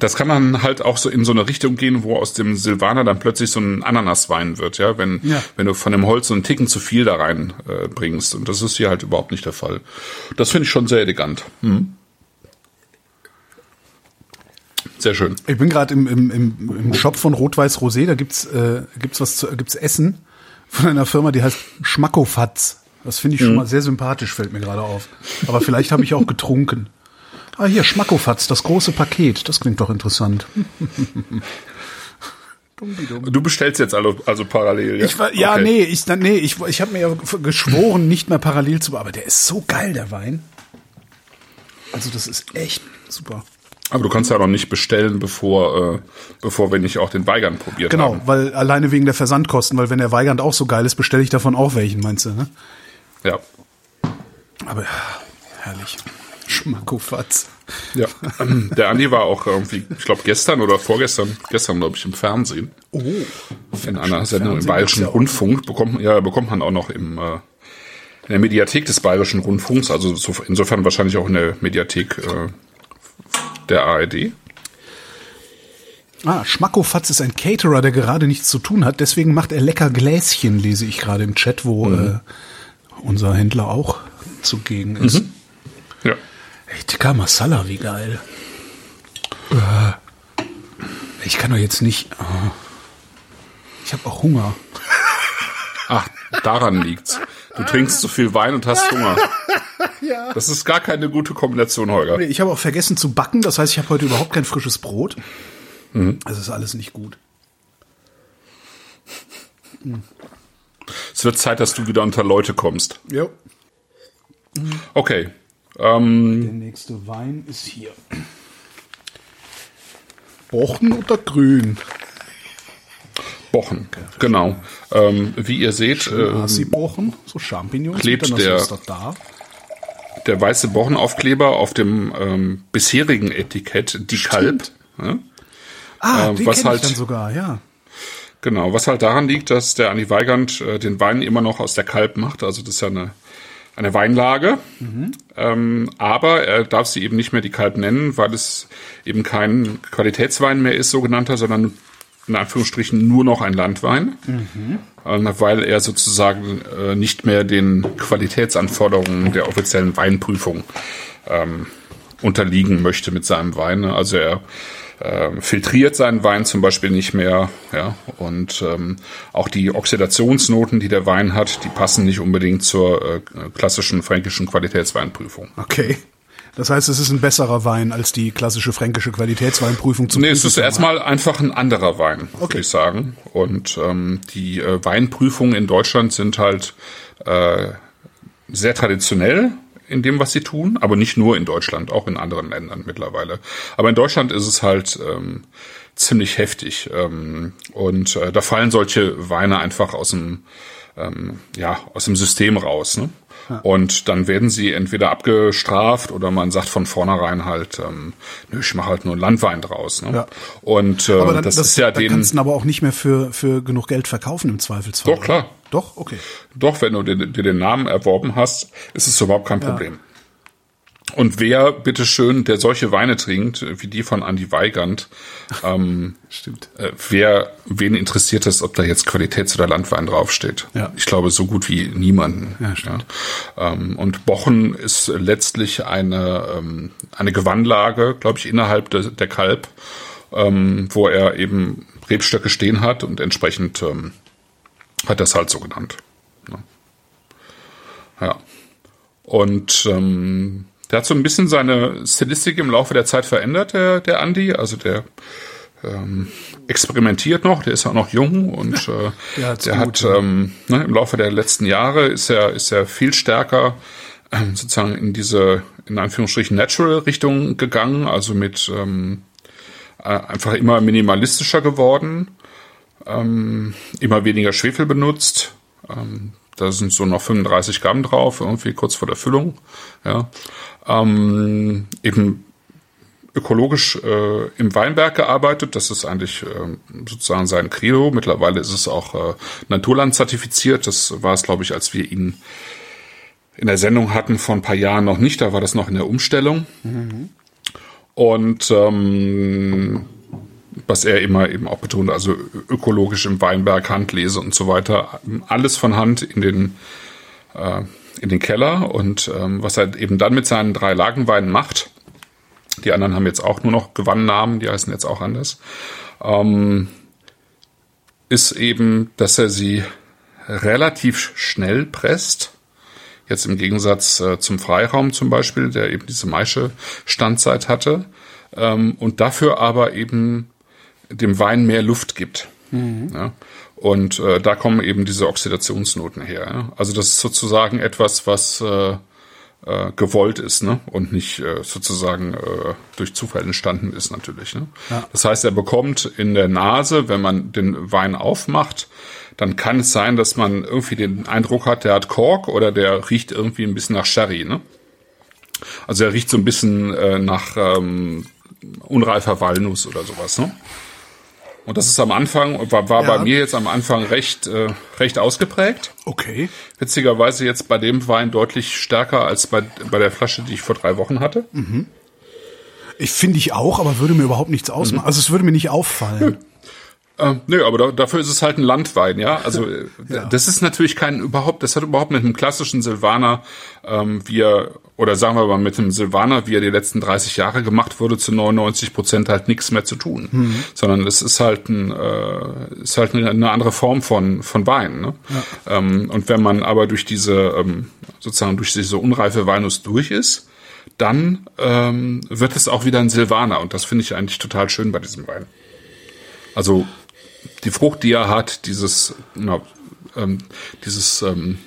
das kann dann halt auch so in so eine Richtung gehen, wo aus dem Silvaner dann plötzlich so ein Ananaswein wird, ja, wenn, Ja. wenn du von dem Holz so einen Ticken zu viel da rein äh, bringst. Und das ist hier halt überhaupt nicht der Fall. Das finde ich schon sehr elegant. Mhm. Sehr schön. Ich bin gerade im, im, im, im Shop von Rot-Weiß Rosé, da gibt's äh, gibt's was zu, gibt's Essen von einer Firma, die heißt Schmackofatz. Das finde ich schon mal sehr sympathisch, fällt mir gerade auf. Aber vielleicht habe ich auch getrunken. Ah, hier, Schmackofatz, das große Paket. Das klingt doch interessant. Du bestellst jetzt also, also parallel, ja? Ich war, ja, Okay. nee, ich, nee, ich, ich habe mir ja geschworen, nicht mehr parallel zu, aber der ist so geil, der Wein. Also das ist echt super. Aber du kannst ja noch nicht bestellen, bevor, äh, bevor wir nicht auch den Weigern probiert Genau, haben. weil alleine wegen der Versandkosten, weil wenn der Weigand auch so geil ist, bestelle ich davon auch welchen, meinst du, ne? Ja. Aber herrlich. Schmackofatz. Ja. Ähm, Der Andi war auch irgendwie, ich glaube gestern oder vorgestern, gestern glaube ich im Fernsehen. Oh. In einer Sendung im Bayerischen ja. Rundfunk bekommt, ja, bekommt man auch noch im, äh, in der Mediathek des Bayerischen Rundfunks, also so, insofern wahrscheinlich auch in der Mediathek äh, der ARD. Ah, Schmackofatz ist ein Caterer, der gerade nichts zu tun hat, deswegen macht er lecker Gläschen, lese ich gerade im Chat, wo äh, unser Händler auch zugegen ist. Ja. Ey, Tikka Masala, wie geil. Äh, Ich kann doch jetzt nicht. ah. Ich habe auch Hunger. Ach, daran liegt's. Du trinkst zu viel Wein und hast Hunger. ja. Das ist gar keine gute Kombination, Holger. Ich habe auch vergessen zu backen, das heißt, ich habe heute überhaupt kein frisches Brot. Das ist alles nicht gut. Es wird Zeit, dass du wieder unter Leute kommst. Ja. Okay. Ähm, Der nächste Wein ist hier. Bochen oder grün? Bochen, genau. Ähm, wie ihr seht, äh, Nasi-Bochen, so Champignons. klebt mit der- da. der weiße Bochenaufkleber auf dem ähm, bisherigen Etikett die Kalb. Ja? Ah, Ähm, den was kenne halt- ich dann sogar, ja. Genau, was halt daran liegt, dass der Andi Weigand äh, den Wein immer noch aus der Kalb macht. Also das ist ja eine, eine Weinlage. Ähm, aber er darf sie eben nicht mehr die Kalb nennen, weil es eben kein Qualitätswein mehr ist, sogenannter, sondern in Anführungsstrichen nur noch ein Landwein. Ähm, weil er sozusagen äh, nicht mehr den Qualitätsanforderungen der offiziellen Weinprüfung ähm, unterliegen möchte mit seinem Wein. Also er ähm, filtriert seinen Wein zum Beispiel nicht mehr, ja, und ähm, auch die Oxidationsnoten, die der Wein hat, die passen nicht unbedingt zur äh, klassischen fränkischen Qualitätsweinprüfung. Okay. Das heißt, es ist ein besserer Wein als die klassische fränkische Qualitätsweinprüfung zum Nee, es ist erstmal einfach ein anderer Wein, Okay. würde ich sagen. Und ähm, die äh, Weinprüfungen in Deutschland sind halt äh, sehr traditionell in dem, was sie tun, aber nicht nur in Deutschland, auch in anderen Ländern mittlerweile. Aber in Deutschland ist es halt ähm, ziemlich heftig. Ähm, und äh, da fallen solche Weine einfach aus dem, ähm, ja, aus dem System raus. Ne? Und dann werden sie entweder abgestraft oder man sagt von vornherein halt, ähm, nö, ich mache halt nur einen Landwein draus. Ne? Ja. Und äh, Aber dann, das, das, ist ja da den. kannst du aber auch nicht mehr für, für genug Geld verkaufen im Zweifelsfall. Doch, klar. Doch, okay. Doch, wenn du dir, dir den Namen erworben hast, ist es überhaupt kein Problem. Und wer, bitteschön, der solche Weine trinkt, wie die von Andy Weigand, ähm, Stimmt. äh, wer, wen interessiert es, ob da jetzt Qualitäts- oder Landwein draufsteht? Ja. Ich glaube, so gut wie niemanden. Ja, stimmt. Ja. Ähm, und Bochen ist letztlich eine, ähm, eine Gewannlage, glaube ich, innerhalb der, der Kalb, ähm, wo er eben Rebstöcke stehen hat und entsprechend ähm, hat es halt so genannt. Ja. ja. Und ähm, der hat so ein bisschen seine Stilistik im Laufe der Zeit verändert, der, der Andi. Also der ähm, experimentiert noch, der ist auch noch jung und äh, Der der gut, hat ähm, ne, im Laufe der letzten Jahre ist er ist er viel stärker ähm, sozusagen in diese in Anführungsstrichen Natural Richtung gegangen, also mit ähm, äh, einfach immer minimalistischer geworden, ähm, immer weniger Schwefel benutzt. Ähm, da sind so noch 35 Gramm drauf, irgendwie kurz vor der Füllung. Ja. Ähm, eben ökologisch äh, im Weinberg gearbeitet. Das ist eigentlich ähm, sozusagen sein Credo. Mittlerweile ist es auch äh, Naturland zertifiziert. Das war es, glaube ich, als wir ihn in der Sendung hatten vor ein paar Jahren noch nicht. Da war das noch in der Umstellung. Und ähm, was er immer eben auch betont, also ökologisch im Weinberg, Handlese und so weiter, alles von Hand in den äh, in den Keller und ähm, was er eben dann mit seinen drei Lagenweinen macht, die anderen haben jetzt auch nur noch Gewannnamen, die heißen jetzt auch anders, ähm, ist eben, dass er sie relativ schnell presst. Jetzt im Gegensatz äh, zum Freiraum zum Beispiel, der eben diese Maische Standzeit hatte. Ähm, und dafür aber eben dem Wein mehr Luft gibt. Ja? Und äh, da kommen eben diese Oxidationsnoten her. Ja? Also das ist sozusagen etwas, was äh, äh, gewollt ist ne? und nicht äh, sozusagen äh, durch Zufall entstanden ist natürlich. Ne? Das heißt, er bekommt in der Nase, wenn man den Wein aufmacht, dann kann es sein, dass man irgendwie den Eindruck hat, der hat Kork oder der riecht irgendwie ein bisschen nach Sherry. Ne? Also er riecht so ein bisschen äh, nach ähm, unreifer Walnuss oder sowas. Ne? Und das ist am Anfang, war, war Ja. bei mir jetzt am Anfang recht, äh, recht ausgeprägt. Okay. Witzigerweise jetzt bei dem Wein deutlich stärker als bei, bei der Flasche, die ich vor drei Wochen hatte. Ich finde ich auch, aber würde mir überhaupt nichts ausmachen. Also es würde mir nicht auffallen. Ähm, nö, aber da, dafür ist es halt ein Landwein, ja. Also äh, das ist natürlich kein überhaupt, das hat überhaupt mit einem klassischen Silvaner, ähm, wie er, oder sagen wir mal mit einem Silvaner, wie er die letzten 30 Jahre gemacht wurde, zu 99 Prozent halt nichts mehr zu tun. Sondern es ist halt ein, äh, ist halt eine, andere Form von, von Wein. Ne? Ähm, und wenn man aber durch diese, ähm, sozusagen durch diese unreife Weinus durch ist, dann ähm, wird es auch wieder ein Silvaner. Und das finde ich eigentlich total schön bei diesem Wein. Also die Frucht, die er hat, dieses, na, ähm, dieses ähm,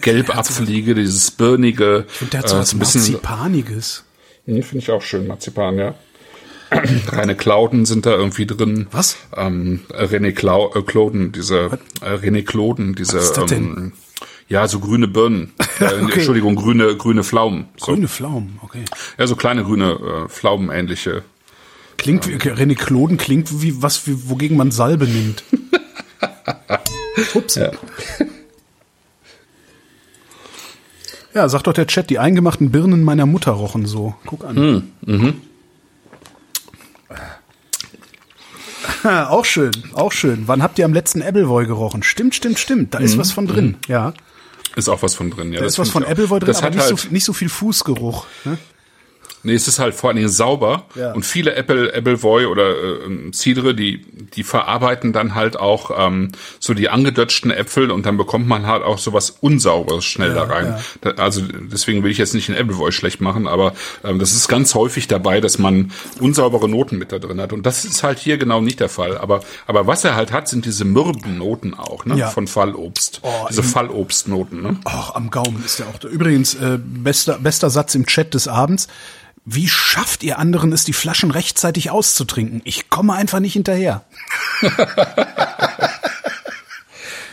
gelbapfelige, dieses birnige, Und der hat so äh, was ein bisschen, Marzipaniges. Hm, finde ich auch schön, Marzipan, ja. Reine Clauden sind da irgendwie drin. Was? Ähm, René Clau äh, Clauden, diese äh, René Clauden, diese Was ist das denn? ähm, ja, so grüne Birnen. äh, Okay. Entschuldigung, grüne grüne Pflaumen. So. Grüne Pflaumen, okay. Ja, so kleine grüne äh, Pflaumenähnliche. Klingt wie, René Kloden klingt wie was, wie, wogegen man Salbe nimmt. Ups. Ja. sagt doch der Chat, die eingemachten Birnen meiner Mutter rochen so. Guck an. Ah, auch schön, auch schön. Wann habt ihr am letzten Appleboy gerochen? Stimmt, stimmt, stimmt. Da ist was von drin. Ja, Ist auch was von drin. Ja, da das ist was von. Appleboy drin, das aber hat nicht, halt, so, nicht so viel Fußgeruch. Ne? Nee, es ist halt vor allen Dingen sauber. Ja. Und viele Apple, Appleboy oder äh, Cidre, die, die verarbeiten dann halt auch ähm, so die angedötschten Äpfel und dann bekommt man halt auch sowas Unsauberes schnell da rein. ja. Da, also deswegen will ich jetzt nicht den Appleboy schlecht machen, aber ähm, das ist ganz häufig dabei, dass man unsaubere Noten mit da drin hat. Und das ist halt hier genau nicht der Fall. Aber, aber was er halt hat, sind diese mürben Noten auch, ne? Ja. Von Fallobst. Oh, diese Fallobstnoten, ne? Ach, am Gaumen ist der auch da. Übrigens, äh, bester, bester Satz im Chat des Abends. Wie schafft ihr anderen es, die Flaschen rechtzeitig auszutrinken? Ich komme einfach nicht hinterher.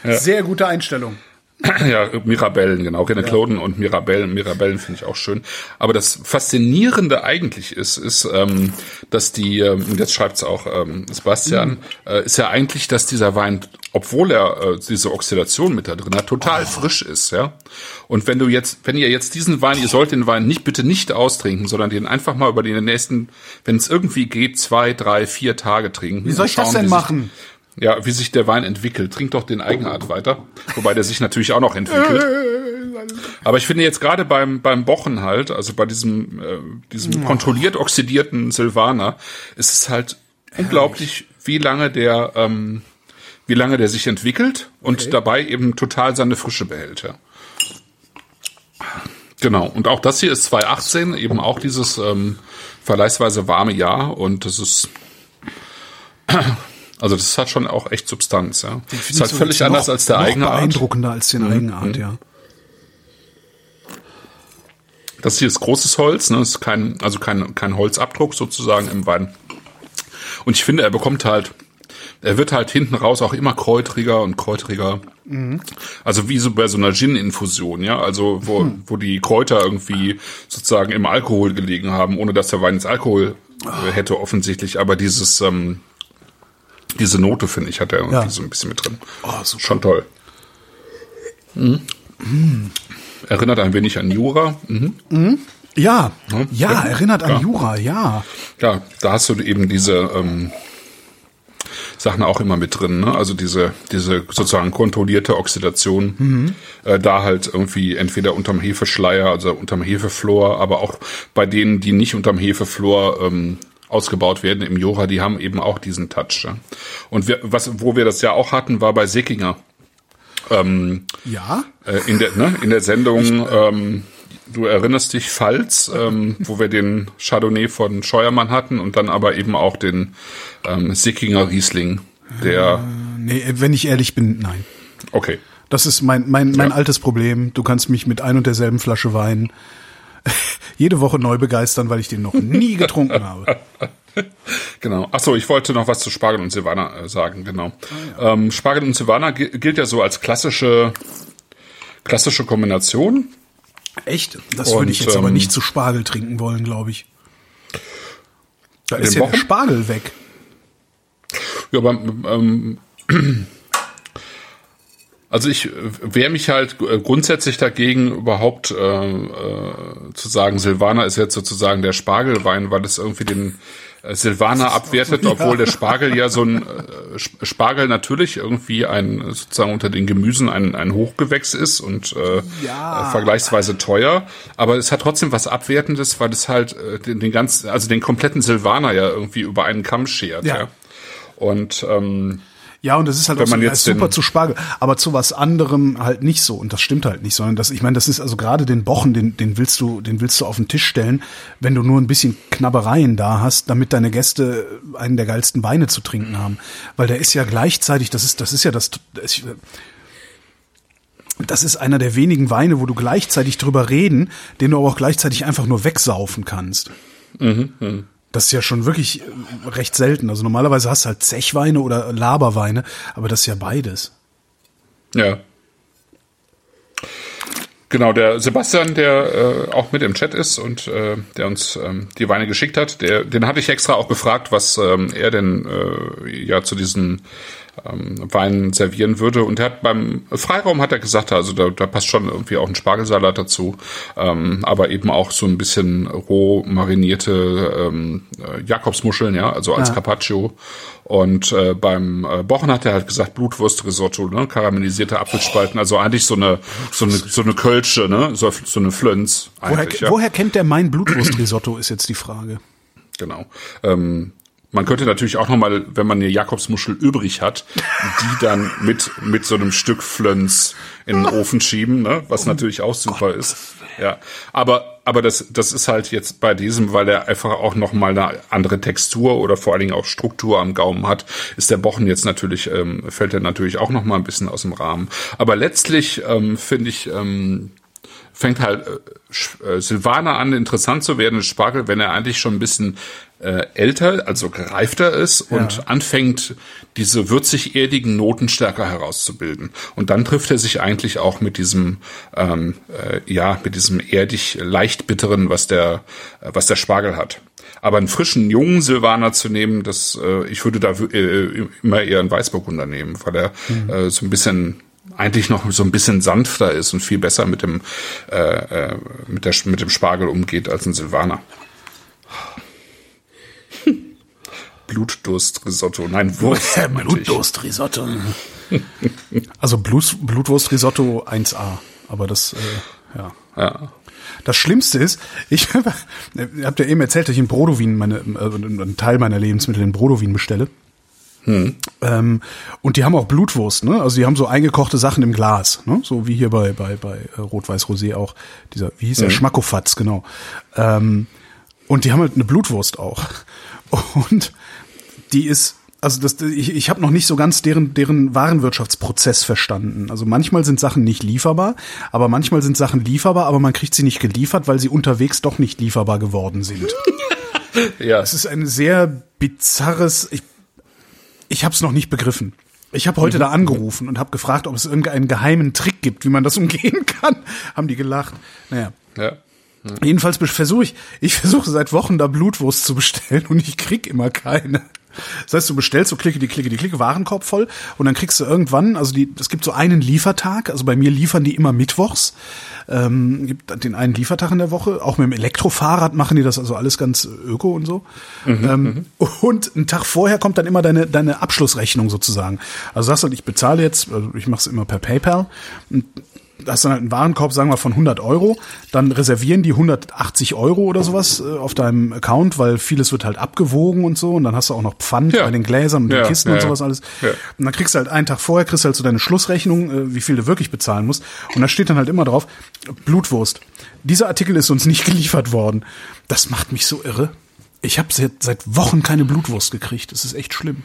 Sehr gute Einstellung. Ja, Mirabellen, genau. René Cloden und Mirabellen. Mirabellen finde ich auch schön. Aber das Faszinierende eigentlich ist, ist, ähm, dass die, ähm, und jetzt schreibt's auch ähm, Sebastian, äh, ist ja eigentlich, dass dieser Wein, obwohl er äh, diese Oxidation mit da drin hat, total frisch ist, ja. Und wenn du jetzt, wenn ihr jetzt diesen Wein, ihr sollt den Wein nicht, bitte nicht austrinken, sondern den einfach mal über die nächsten, wenn es irgendwie geht, zwei, drei, vier Tage trinken. Wie soll ich das denn wie sich- machen? Ja, wie sich der Wein entwickelt. Trink doch den Eigenart weiter. Wobei der sich natürlich auch noch entwickelt. Aber ich finde jetzt gerade beim, beim Bochen halt, also bei diesem, äh, diesem kontrolliert oxidierten Silvaner, ist es halt unglaublich, wie lange der, ähm, wie lange der sich entwickelt und dabei eben total seine Frische behält, ja. Genau. Und auch das hier ist 2018, eben auch dieses ähm, vergleichsweise warme Jahr und das ist also das hat schon auch echt Substanz, ja. Das ist halt völlig jetzt anders noch- als der noch eigene Art. Mhm. beeindruckender als den Eigenart, ja. Das hier ist großes Holz, ne? ist kein, also kein, kein Holzabdruck sozusagen im Wein. Und ich finde, er bekommt halt, er wird halt hinten raus auch immer kräutriger und kräutriger. Also wie so bei so einer Gin-Infusion, ja. Also wo, wo die Kräuter irgendwie sozusagen im Alkohol gelegen haben, ohne dass der Wein jetzt Alkohol äh, hätte offensichtlich. Aber dieses, ähm, diese Note, finde ich, hat er irgendwie Ja. so ein bisschen mit drin. Oh, super. Schon toll. Mhm. Erinnert ein wenig an Jura. Mhm. Ja, ja, Ja. erinnert an Ja. Jura, ja. Ja, da hast du eben diese ähm, Sachen auch immer mit drin, ne? Also diese, diese sozusagen kontrollierte Oxidation, äh, da halt irgendwie entweder unterm Hefeschleier, also unterm Hefeflor, aber auch bei denen, die nicht unterm Hefeflor ähm, ausgebaut werden im Jura, die haben eben auch diesen Touch. Ja? Und wir, was, wo wir das ja auch hatten, war bei Sickinger. Ähm, Ja, äh, in der ne, in der Sendung ähm, du erinnerst dich Pfalz ähm, wo wir den Chardonnay von Scheuermann hatten und dann aber eben auch den ähm, Sickinger Riesling der nee, wenn ich ehrlich bin, nein. okay Das ist mein, mein, mein Ja. altes Problem. Du kannst mich mit ein und derselben Flasche Wein jede Woche neu begeistern, weil ich den noch nie getrunken habe. Genau. Ach so, ich wollte noch was zu Spargel und Silvaner äh, sagen, genau. ähm, Spargel und Silvaner gi- gilt ja so als klassische klassische Kombination. Echt? Das Und, würde ich jetzt aber ähm, nicht zu Spargel trinken wollen, glaube ich. Da ist ja der Wochen? Spargel weg. Ja, aber ähm, also ich äh, wehre mich halt äh, grundsätzlich dagegen, überhaupt äh, äh, zu sagen, Silvaner ist jetzt sozusagen der Spargelwein, weil es irgendwie den äh, Silvaner abwertet, obwohl der Spargel ja so ein Sp- Spargel natürlich irgendwie ein sozusagen unter den Gemüsen ein, ein Hochgewächs ist und Ja. vergleichsweise teuer, aber es hat trotzdem was Abwertendes, weil es halt den, den ganzen, also den kompletten Silvaner ja irgendwie über einen Kamm schert. Ja. Ja. Und ähm, Ja, und das ist halt Wenn auch so, man jetzt ist super zu Spargel, aber zu was anderem halt nicht so. Und das stimmt halt nicht, sondern das, ich meine, das ist also gerade den Bochen, den, den willst du, den willst du auf den Tisch stellen, wenn du nur ein bisschen Knabbereien da hast, damit deine Gäste einen der geilsten Weine zu trinken haben. Weil der ist ja gleichzeitig, das ist, das ist ja das, das das ist einer der wenigen Weine, wo du gleichzeitig drüber reden, den du aber auch gleichzeitig einfach nur wegsaufen kannst. Das ist ja schon wirklich äh, recht selten. Also normalerweise hast du halt Zechweine oder Laberweine, aber das ist ja beides. Ja. Genau, der Sebastian, der äh, auch mit im Chat ist und äh, der uns ähm, die Weine geschickt hat, der, den hatte ich extra auch gefragt, was ähm, er denn äh, ja zu diesen ähm, Weinen servieren würde. Und er hat beim Freiraum hat er gesagt, also da, da passt schon irgendwie auch ein Spargelsalat dazu, ähm, aber eben auch so ein bisschen roh marinierte ähm, äh, Jakobsmuscheln, ja, also als Ja. Carpaccio. Und äh, beim äh, Bochen hat er halt gesagt Blutwurstrisotto, ne, karamellisierte Apfelspalten, also eigentlich so eine so eine so eine Kölsch falsche, ne? So, so eine Flönz Woher, ja. woher kennt der mein Blutwurstrisotto, ist jetzt die Frage. Genau. Ähm, man könnte natürlich auch nochmal, wenn man eine Jakobsmuschel übrig hat, die dann mit, mit so einem Stück Flöns in den Ofen schieben, ne? was natürlich auch super ist. Ja, aber, aber das, das ist halt jetzt bei diesem, weil er einfach auch nochmal eine andere Textur oder vor allen Dingen auch Struktur am Gaumen hat, ist der Bochen jetzt natürlich, ähm, fällt er natürlich auch nochmal ein bisschen aus dem Rahmen. Aber letztlich ähm, finde ich, ähm, fängt halt äh, äh, Silvaner an, interessant zu werden, Spargel, wenn er eigentlich schon ein bisschen äh, älter, also gereifter ist und Ja. anfängt, diese würzig-erdigen Noten stärker herauszubilden. Und dann trifft er sich eigentlich auch mit diesem, ähm, äh, ja, mit diesem erdig leicht bitteren, was der, äh, was der Spargel hat. Aber einen frischen, jungen Silvaner zu nehmen, das, äh, ich würde da äh, immer eher einen Weißburgunder nehmen, weil er äh, so ein bisschen eigentlich noch so ein bisschen sanfter ist und viel besser mit dem äh, äh, mit der mit dem Spargel umgeht als ein Silvaner. Blutdurstrisotto, nein Wurst. Blutwurstrisotto. also Blut, Blutwurstrisotto 1A. Aber das, äh, ja. Ja. Das Schlimmste ist, ich habt ja eben erzählt, dass ich in Brodowin meine, äh, einen Teil meiner Lebensmittel in Brodowin bestelle. Ähm, und die haben auch Blutwurst, ne? Also die haben so eingekochte Sachen im Glas, ne? So wie hier bei bei bei äh, Rot-Weiß-Rosé auch dieser, wie hieß der Schmackofatz, genau. Ähm, und die haben halt eine Blutwurst auch. Und die ist also das, ich, ich habe noch nicht so ganz deren, deren Warenwirtschaftsprozess verstanden. Also manchmal sind Sachen nicht lieferbar, aber manchmal sind Sachen lieferbar, aber man kriegt sie nicht geliefert, weil sie unterwegs doch nicht lieferbar geworden sind. Ja. Es ist ein sehr bizarres. Ich, ich habe es noch nicht begriffen. Ich habe heute da angerufen und habe gefragt, ob es irgendeinen geheimen Trick gibt, wie man das umgehen kann. Haben die gelacht. Naja. ja. Jedenfalls versuche ich, ich versuche seit Wochen da Blutwurst zu bestellen und ich krieg immer keine. Das heißt, du bestellst so klicke die klicke die klicke Warenkorb voll und dann kriegst du irgendwann, also die, es gibt so einen Liefertag, also bei mir liefern die immer mittwochs, ähm, gibt den einen Liefertag in der Woche, auch mit dem Elektrofahrrad machen die das, also alles ganz öko und so. ähm, und einen Tag vorher kommt dann immer deine deine Abschlussrechnung sozusagen. Also sagst du, ich bezahle jetzt, also ich mache es immer per PayPal. Und hast dann halt einen Warenkorb, sagen wir, von 100 Euro, dann reservieren die 180 Euro oder sowas äh, auf deinem Account, weil vieles wird halt abgewogen und so und dann hast du auch noch Pfand Ja. bei den Gläsern und den Ja, Kisten ja, und sowas alles. Und dann kriegst du halt einen Tag vorher, kriegst du halt so deine Schlussrechnung, äh, wie viel du wirklich bezahlen musst und da steht dann halt immer drauf, Blutwurst. Dieser Artikel ist uns nicht geliefert worden. Das macht mich so irre. Ich habe seit, seit Wochen keine Blutwurst gekriegt. Das ist echt schlimm.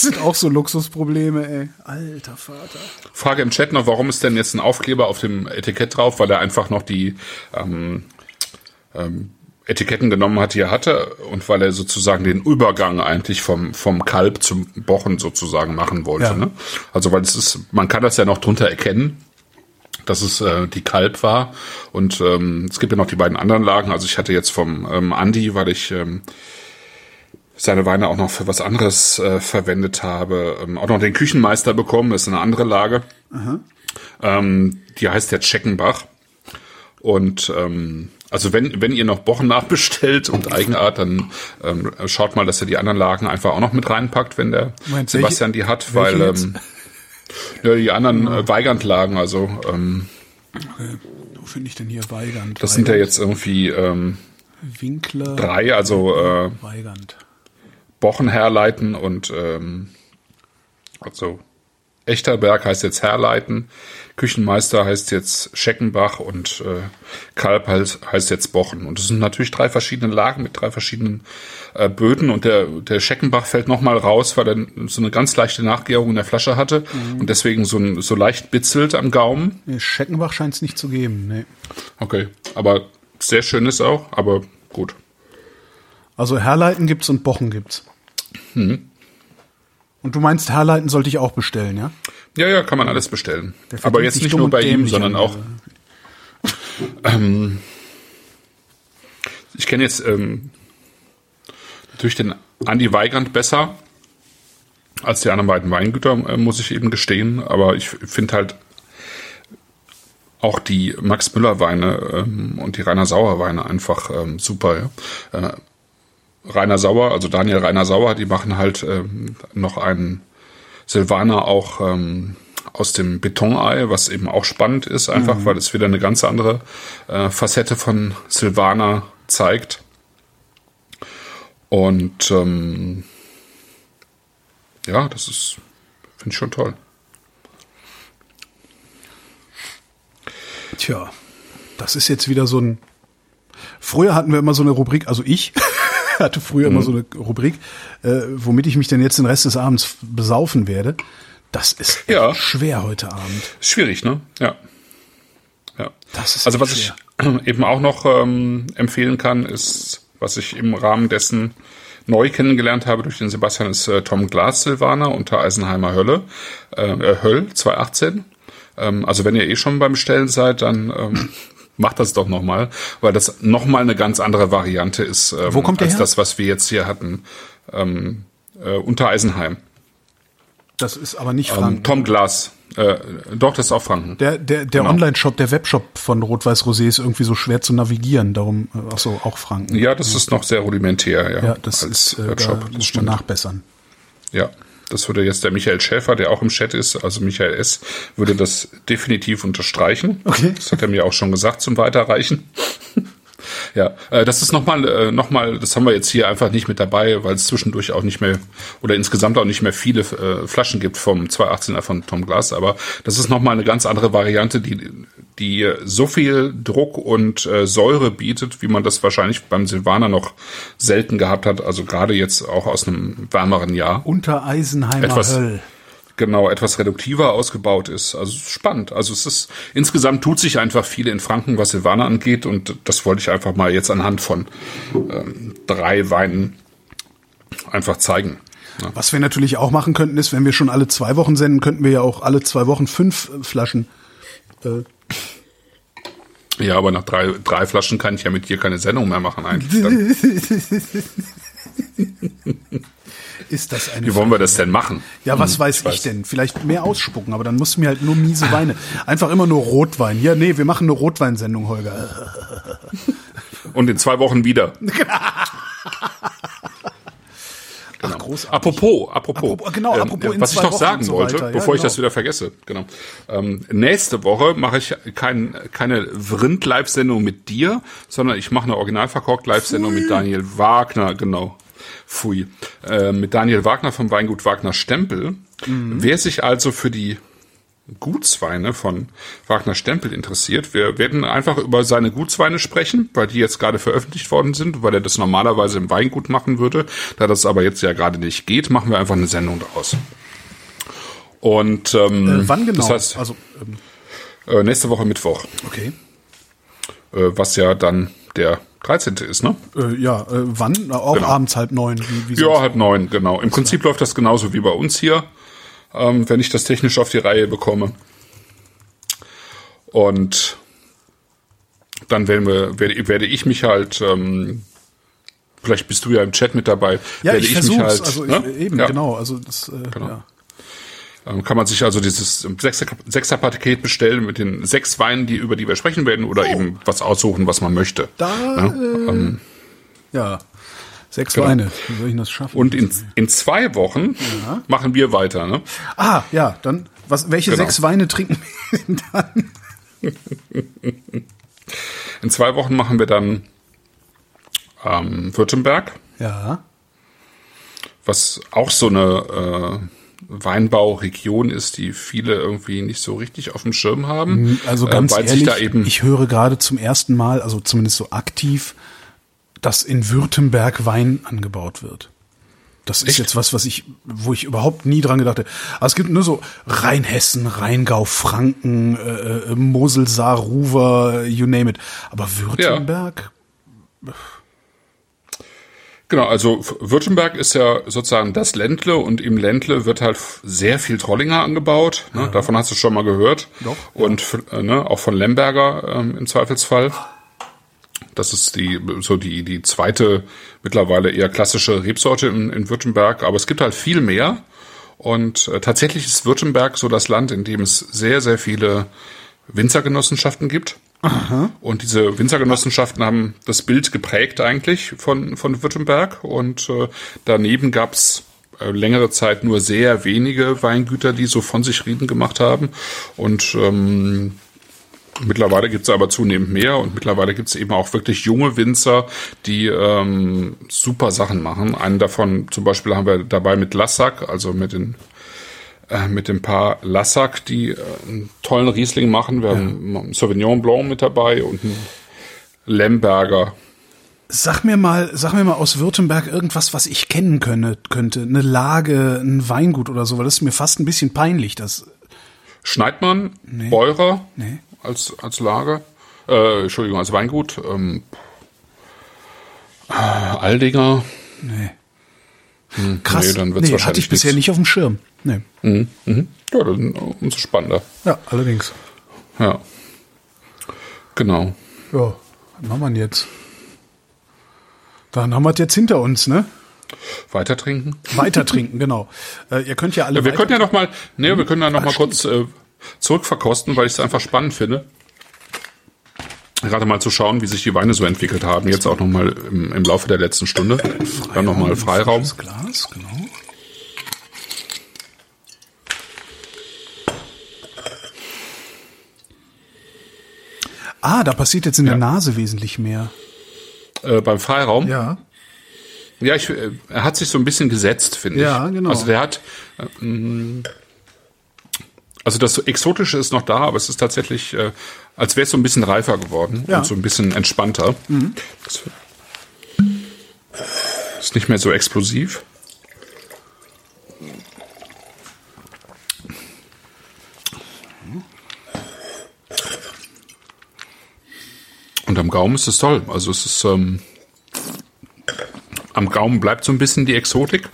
Das sind auch so Luxusprobleme, ey. Alter Vater. Frage im Chat noch, warum ist denn jetzt ein Aufkleber auf dem Etikett drauf? Weil er einfach noch die ähm, ähm, Etiketten genommen hat, die er hatte und weil er sozusagen den Übergang eigentlich vom, vom Kalb zum Bochen sozusagen machen wollte. Ja. Ne? Also weil es ist, man kann das ja noch drunter erkennen, dass es äh, die Kalb war. Und ähm, es gibt ja noch die beiden anderen Lagen. Also ich hatte jetzt vom ähm, Andi, weil ich ähm, seine Weine auch noch für was anderes äh, verwendet habe, ähm, auch noch den Küchenmeister bekommen. Ist eine andere Lage. Ähm, die heißt jetzt Scheckenbach. Und ähm, also wenn, wenn ihr noch Bochen nachbestellt und Eigenart, dann ähm, schaut mal, dass ihr die anderen Lagen einfach auch noch mit reinpackt, wenn der Moment, Sebastian welche- die hat, weil ähm, ja, die anderen äh, Weigand-Lagen, also ähm, Wo finde ich denn hier Weigand? das sind ja jetzt irgendwie ähm, Winkler. drei, also äh, Weigand. Bochen herleiten und ähm, also Echterberg heißt jetzt herleiten, Küchenmeister heißt jetzt Scheckenbach und äh, Kalb heißt, heißt jetzt Bochen. Und das sind natürlich drei verschiedene Lagen mit drei verschiedenen äh, Böden und der, der Scheckenbach fällt nochmal raus, weil er so eine ganz leichte Nachgärung in der Flasche hatte und deswegen so, ein, so leicht bitzelt am Gaumen. Scheckenbach scheint es nicht zu geben. Nee. Okay, aber sehr schön ist auch, aber gut. Also Herleiten gibt's und Bochen gibt's. Mhm. Und du meinst, Herleiten sollte ich auch bestellen, ja? Ja, ja, kann man alles bestellen. Aber jetzt nicht nur bei ihm, sondern auch. Ähm, ich kenne jetzt ähm, natürlich den Andi Weigand besser als die anderen beiden Weingüter, äh, muss ich eben gestehen. Aber ich finde halt auch die Max Müller Weine ähm, und die Rainer Sauer Weine einfach ähm, super. Ja? Äh, Rainer Sauer, also Daniel Rainer Sauer, die machen halt ähm, noch einen Silvaner auch ähm, aus dem Betonei, was eben auch spannend ist, einfach weil es wieder eine ganz andere äh, Facette von Silvana zeigt. Und ähm, ja, das ist, finde ich schon toll. Tja, das ist jetzt wieder so ein. Früher hatten wir immer so eine Rubrik, also ich hatte früher immer so eine Rubrik, äh, womit ich mich denn jetzt den Rest des Abends besaufen werde. Das ist Ja. schwer heute Abend. Schwierig, ne? Ja. Ja. Das ist also was schwer. ich eben auch noch ähm, empfehlen kann, ist, was ich im Rahmen dessen neu kennengelernt habe durch den Sebastian, ist äh, Tom Glas Silvaner unter Eisenheimer Hölle, äh, äh, Höll 2018. Ähm, also wenn ihr eh schon beim Stellen seid, dann ähm, macht das doch nochmal, weil das nochmal eine ganz andere Variante ist ähm, Wo kommt der als her? das, was wir jetzt hier hatten. Ähm, äh, unter Eisenheim. Das ist aber nicht Franken. Ähm, Tom Glas. Äh, doch, das ist auch Franken. Der, der, der Genau. Online-Shop, der Webshop von Rot-Weiß Rosé ist irgendwie so schwer zu navigieren. Darum, äh, ach so, auch Franken. Ja, das ist noch sehr rudimentär, ja. Ja, das ist, äh, Webshop. da das muss man nachbessern. Ja, das würde jetzt der Michael Schäfer, der auch im Chat ist, also Michael S., würde das definitiv unterstreichen. Okay. Das hat er mir auch schon gesagt zum Weiterreichen. Ja, äh, das ist nochmal, äh, noch mal, das haben wir jetzt hier einfach nicht mit dabei, weil es zwischendurch auch nicht mehr oder insgesamt auch nicht mehr viele äh, Flaschen gibt vom 218er von Tom Glass, aber das ist nochmal eine ganz andere Variante, die, die so viel Druck und äh, Säure bietet, wie man das wahrscheinlich beim Silvaner noch selten gehabt hat, also gerade jetzt auch aus einem wärmeren Jahr. Unter Eisenheimer Etwas- Höll. Genau etwas reduktiver ausgebaut ist. Also es ist spannend. Also es ist insgesamt tut sich einfach viel in Franken, was Silvaner angeht, und das wollte ich einfach mal jetzt anhand von ähm, drei Weinen einfach zeigen. Ja. Was wir natürlich auch machen könnten, ist, wenn wir schon alle zwei Wochen senden, könnten wir ja auch alle zwei Wochen fünf äh, Flaschen. Äh, ja, aber nach drei, drei Flaschen kann ich ja mit dir keine Sendung mehr machen eigentlich. Ist das eine wie wollen wir das denn machen? Ja, was weiß ich, weiß. denn? Vielleicht mehr ausspucken, aber dann musst du mir halt nur miese Weine. Einfach immer nur Rotwein. Ja, nee, wir machen eine Rotweinsendung, Holger. Und in zwei Wochen wieder. Ach, großartig. Apropos, apropos, Apropos- genau, apropos in was ich noch Wochen sagen so wollte, weiter. Ja, bevor ich genau. das wieder vergesse, genau. Ähm, nächste Woche mache ich kein, keine Vrind-Live-Sendung mit dir, sondern ich mache eine Originalverkorkt-Live-Sendung mit Daniel Wagner, genau. Pfui. Äh, mit Daniel Wagner vom Weingut Wagner Stempel. Mhm. Wer sich also für die Gutsweine von Wagner Stempel interessiert. Wir werden einfach über seine Gutsweine sprechen, weil die jetzt gerade veröffentlicht worden sind, weil er das normalerweise im Weingut machen würde. Da das aber jetzt ja gerade nicht geht, machen wir einfach eine Sendung daraus. Und ähm, Äh, wann genau? das heißt also, ähm, äh, nächste Woche Mittwoch, okay. äh, was ja dann der 13. ist, ne? Äh, ja, äh, wann? Auch Genau. abends halb neun. Wie, wie Ja, halb neun, genau. Im Prinzip läuft das genauso wie bei uns hier, ähm, wenn ich das technisch auf die Reihe bekomme. Und dann werden wir, werde, werde ich mich halt, ähm, vielleicht bist du ja im Chat mit dabei, Ja, werde ich mich versuch's. halt, also ich, ne? eben, ja, genau. Also das, äh, ja. Ähm, kann man sich also dieses Sechser- Sechser-Paket bestellen mit den sechs Weinen, die, über die wir sprechen werden, oder eben was aussuchen, was man möchte. Da, Ja, ähm, ja. Sechs Genau. Weine. Wie soll ich das schaffen? Und in, in zwei Wochen machen wir weiter, ne? ah, ja, dann, was, welche Genau. sechs Weine trinken wir denn dann? In zwei Wochen machen wir dann ähm, Württemberg, Ja. was auch so eine äh, Weinbauregion ist, die viele irgendwie nicht so richtig auf dem Schirm haben. Also äh, ganz weil ehrlich, sich da eben ich höre gerade zum ersten Mal, also zumindest so aktiv, dass in Württemberg Wein angebaut wird. Das ist Echt? jetzt was, was ich, wo ich überhaupt nie dran gedacht habe. Aber es gibt nur so Rheinhessen, Rheingau, Franken, äh, äh, Mosel, Saar, Ruwer, you name it. Aber Württemberg? Genau, also Württemberg ist ja sozusagen das Ländle und im Ländle wird halt sehr viel Trollinger angebaut. Ne? Davon hast du schon mal gehört. Doch, Und f- äh, ne, auch von Lemberger ähm, im Zweifelsfall. Das ist die so die die zweite mittlerweile eher klassische Rebsorte in, in Württemberg, aber es gibt halt viel mehr. Und äh, tatsächlich ist Württemberg so das Land, in dem es sehr sehr viele Winzergenossenschaften gibt. Und diese Winzergenossenschaften haben das Bild geprägt eigentlich von, von Württemberg. Und äh, daneben gab's äh, längere Zeit nur sehr wenige Weingüter, die so von sich reden gemacht haben. Und ähm, Mittlerweile gibt es aber zunehmend mehr und mittlerweile gibt es eben auch wirklich junge Winzer, die ähm, super Sachen machen. Einen davon zum Beispiel haben wir dabei mit Lassack, also mit den äh, mit dem Paar Lassack, die äh, einen tollen Riesling machen. Wir ja. haben einen Sauvignon Blanc mit dabei und einen Lemberger. Sag mir mal, sag mir mal aus Württemberg irgendwas, was ich kennen könne, könnte. Eine Lage, ein Weingut oder so, weil das ist mir fast ein bisschen peinlich. Das Schneidmann, nee. Beurer. Nee als, als Lager. Äh, Entschuldigung, als Weingut. Ähm, äh, Aldinger. Nee. Hm, Krass. Nee, dann wird's nee, wahrscheinlich hatte ich nichts. bisher nicht auf dem Schirm. Nee. Mhm. Mhm. Ja, dann umso spannender. Ja, allerdings. Ja. Genau. Ja, was machen wir jetzt? Dann haben wir es jetzt hinter uns, ne? Weiter trinken? Weiter trinken, genau. Äh, ihr könnt ja alle. Ja, wir können ja noch mal, nee, wir können ja noch Ach, mal kurz äh, zurückverkosten, weil ich es einfach spannend finde. Gerade mal zu schauen, wie sich die Weine so entwickelt haben. Jetzt auch nochmal im, im Laufe der letzten Stunde. Freiraum, Dann nochmal Freiraum. Glas, genau. Ah, da passiert jetzt in ja. der Nase wesentlich mehr. Äh, beim Freiraum? Ja. Ja, ich, äh, er hat sich so ein bisschen gesetzt, finde ja, ich. Ja, genau. Also der hat, äh, mm, also das Exotische ist noch da, aber es ist tatsächlich, äh, als wäre es so ein bisschen reifer geworden ja. und so ein bisschen entspannter. Mhm. ist nicht mehr so explosiv. Und am Gaumen ist es toll. Also es ist ähm, am Gaumen bleibt so ein bisschen die Exotik.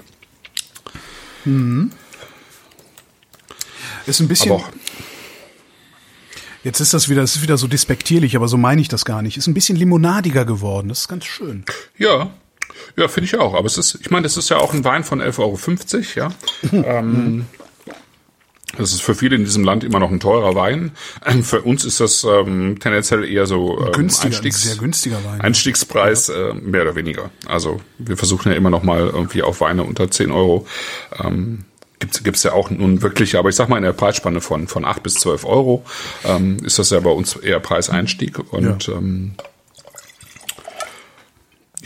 Mhm. Ist ein bisschen. Jetzt ist das wieder, das ist wieder so despektierlich, aber so meine ich das gar nicht. Ist ein bisschen limonadiger geworden. Das ist ganz schön. Ja, ja, finde ich auch. Aber es ist, ich meine, das ist ja auch ein Wein von 11,50 Euro, ja. ähm, das ist für viele in diesem Land immer noch ein teurer Wein. Für uns ist das ähm, tendenziell eher so ähm, günstiger, Einstiegs, sehr günstiger Wein. Einstiegspreis äh, mehr oder weniger. Also wir versuchen ja immer noch mal irgendwie auf Weine unter 10 Euro ähm, gibt's gibt's ja auch nun wirklich, aber ich sag mal in der Preisspanne von von acht bis zwölf Euro ähm, ist das ja bei uns eher Preiseinstieg und ja. ähm,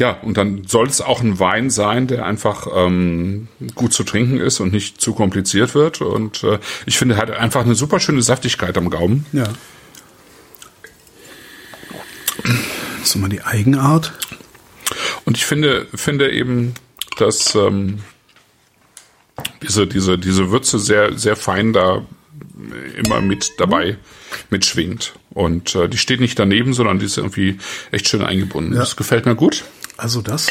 ja, und dann soll es auch ein Wein sein, der einfach ähm, gut zu trinken ist und nicht zu kompliziert wird. Und äh, ich finde, er hat einfach eine super schöne Saftigkeit am Gaumen. Ja. So mal die Eigenart. Und ich finde, finde eben, dass ähm, diese, diese, diese Würze sehr, sehr fein da immer mit dabei mitschwingt. Und äh, die steht nicht daneben, sondern die ist irgendwie echt schön eingebunden. Ja. Das gefällt mir gut. Also das.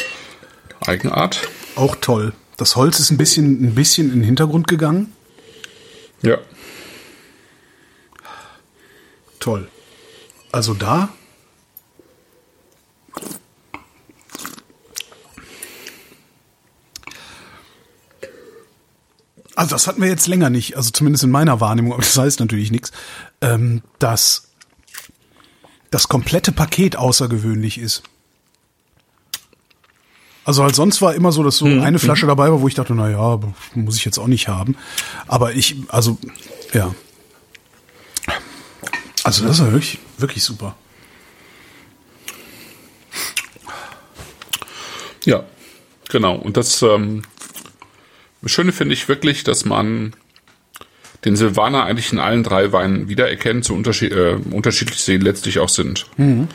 Eigenart. Auch toll. Das Holz ist ein bisschen, ein bisschen in den Hintergrund gegangen. Ja. Toll. Also da also das hatten wir jetzt länger nicht, also zumindest in meiner Wahrnehmung, aber das heißt natürlich nichts, ähm, dass das komplette Paket außergewöhnlich ist. Also halt sonst war immer so, dass so hm, eine Flasche hm. dabei war, wo ich dachte, na ja, muss ich jetzt auch nicht haben. Aber ich, also, ja. Also das ist wirklich, wirklich super. Ja, genau. Und das ähm, das Schöne finde ich wirklich, dass man den Silvaner eigentlich in allen drei Weinen wiedererkennt, so unterschied äh, unterschiedlich sie letztlich auch sind. Mhm.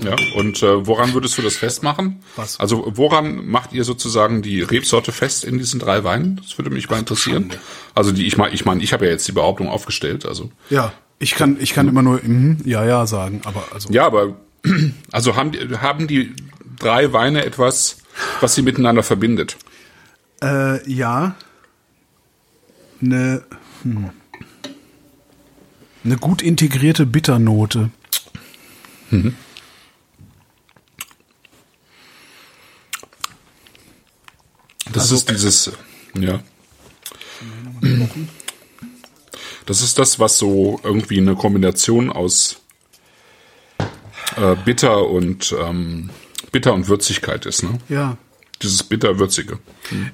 Ja, und äh, woran würdest du das festmachen? Was? Also woran macht ihr sozusagen die Rebsorte fest in diesen drei Weinen? Das würde mich mal interessieren. Also die, ich meine, ich meine, ich habe ja jetzt die Behauptung aufgestellt. Also ja, ich kann, ich kann immer nur mm, ja, ja sagen, aber also ja, aber also haben die, haben die drei Weine etwas was sie miteinander verbindet. Äh, ja. Eine, hm. eine gut integrierte Bitternote. Mhm. Das also, ist dieses, ja. Das ist das, was so irgendwie eine Kombination aus äh, bitter und ähm, Bitter und Würzigkeit ist, ne? Ja. dieses bitterwürzige.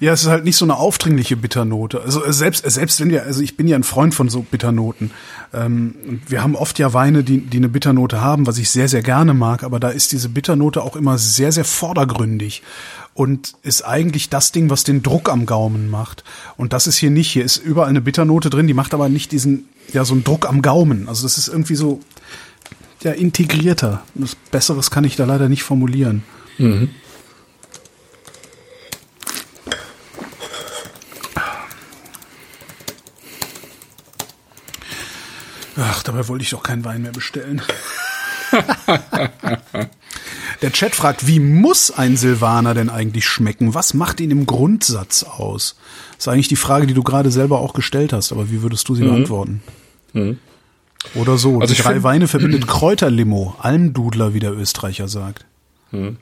Ja, es ist halt nicht so eine aufdringliche Bitternote. Also äh, selbst äh, selbst wenn wir, also ich bin ja ein Freund von so Bitternoten. Ähm, wir haben oft ja Weine, die die eine Bitternote haben, was ich sehr sehr gerne mag. Aber da ist diese Bitternote auch immer sehr sehr vordergründig und ist eigentlich das Ding, was den Druck am Gaumen macht. Und das ist hier nicht. Hier ist überall eine Bitternote drin, die macht aber nicht diesen ja so einen Druck am Gaumen. Also das ist irgendwie so ja integrierter. Das Besseres kann ich da leider nicht formulieren. Mhm. Ach, dabei wollte ich doch keinen Wein mehr bestellen. Der Chat fragt, wie muss ein Silvaner denn eigentlich schmecken? Was macht ihn im Grundsatz aus? Das ist eigentlich die Frage, die du gerade selber auch gestellt hast, aber wie würdest du sie mhm. beantworten? Mhm. Oder so. Also die drei Weine verbindet Kräuterlimo, Almdudler, wie der Österreicher sagt. Mhm.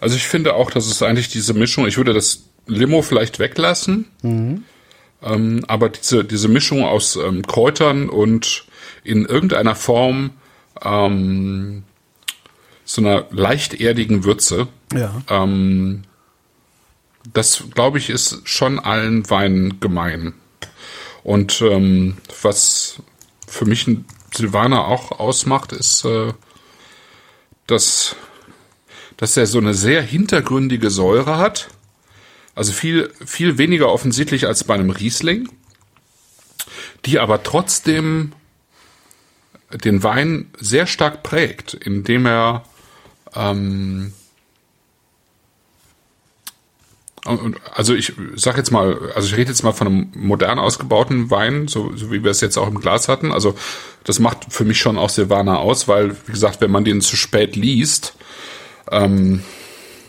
Also ich finde auch, dass es eigentlich diese Mischung, ich würde das Limo vielleicht weglassen, mhm. ähm, aber diese, diese Mischung aus ähm, Kräutern und in irgendeiner Form ähm, so einer leicht erdigen Würze. Ja. Ähm, das, glaube ich, ist schon allen Weinen gemein. Und ähm, was für mich ein Silvaner auch ausmacht, ist, äh, dass, dass er so eine sehr hintergründige Säure hat. Also viel, viel weniger offensichtlich als bei einem Riesling, die aber trotzdem den Wein sehr stark prägt, indem er ähm, also ich sag jetzt mal, also ich rede jetzt mal von einem modern ausgebauten Wein, so, so wie wir es jetzt auch im Glas hatten. Also das macht für mich schon auch Silvaner aus, weil, wie gesagt, wenn man den zu spät liest, ähm,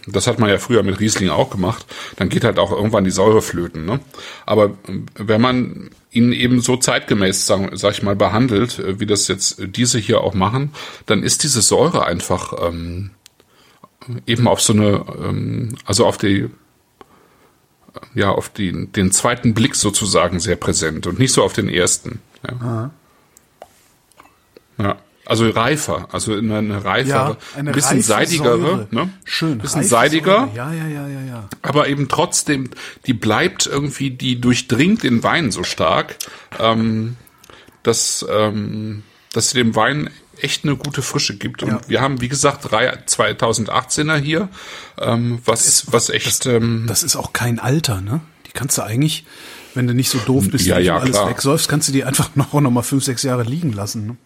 das hat man ja früher mit Riesling auch gemacht, dann geht halt auch irgendwann die Säure flöten. Ne? Aber wenn man ihn eben so zeitgemäß, sag, sag ich mal, behandelt, wie das jetzt diese hier auch machen, dann ist diese Säure einfach ähm, eben auf so eine, ähm, also auf die ja, auf die, den zweiten Blick sozusagen sehr präsent und nicht so auf den ersten. Ja. ja. Also reifer, also eine, eine reifere, ja, eine ein bisschen seidigere, ne? Schön. Bisschen seidiger. Säure. Ja, ja, ja, ja, ja. Aber eben trotzdem, die bleibt irgendwie, die durchdringt den Wein so stark, ähm, dass, ähm, dass sie dem Wein echt eine gute Frische gibt. Und ja. wir haben, wie gesagt, drei 2018er hier, ähm, was, ist, was echt. Das, ähm, das ist auch kein Alter, ne? Die kannst du eigentlich, wenn du nicht so doof bist, ja, ja, alles klar. wegsäufst, kannst du die einfach noch, noch mal fünf, sechs Jahre liegen lassen. Ne?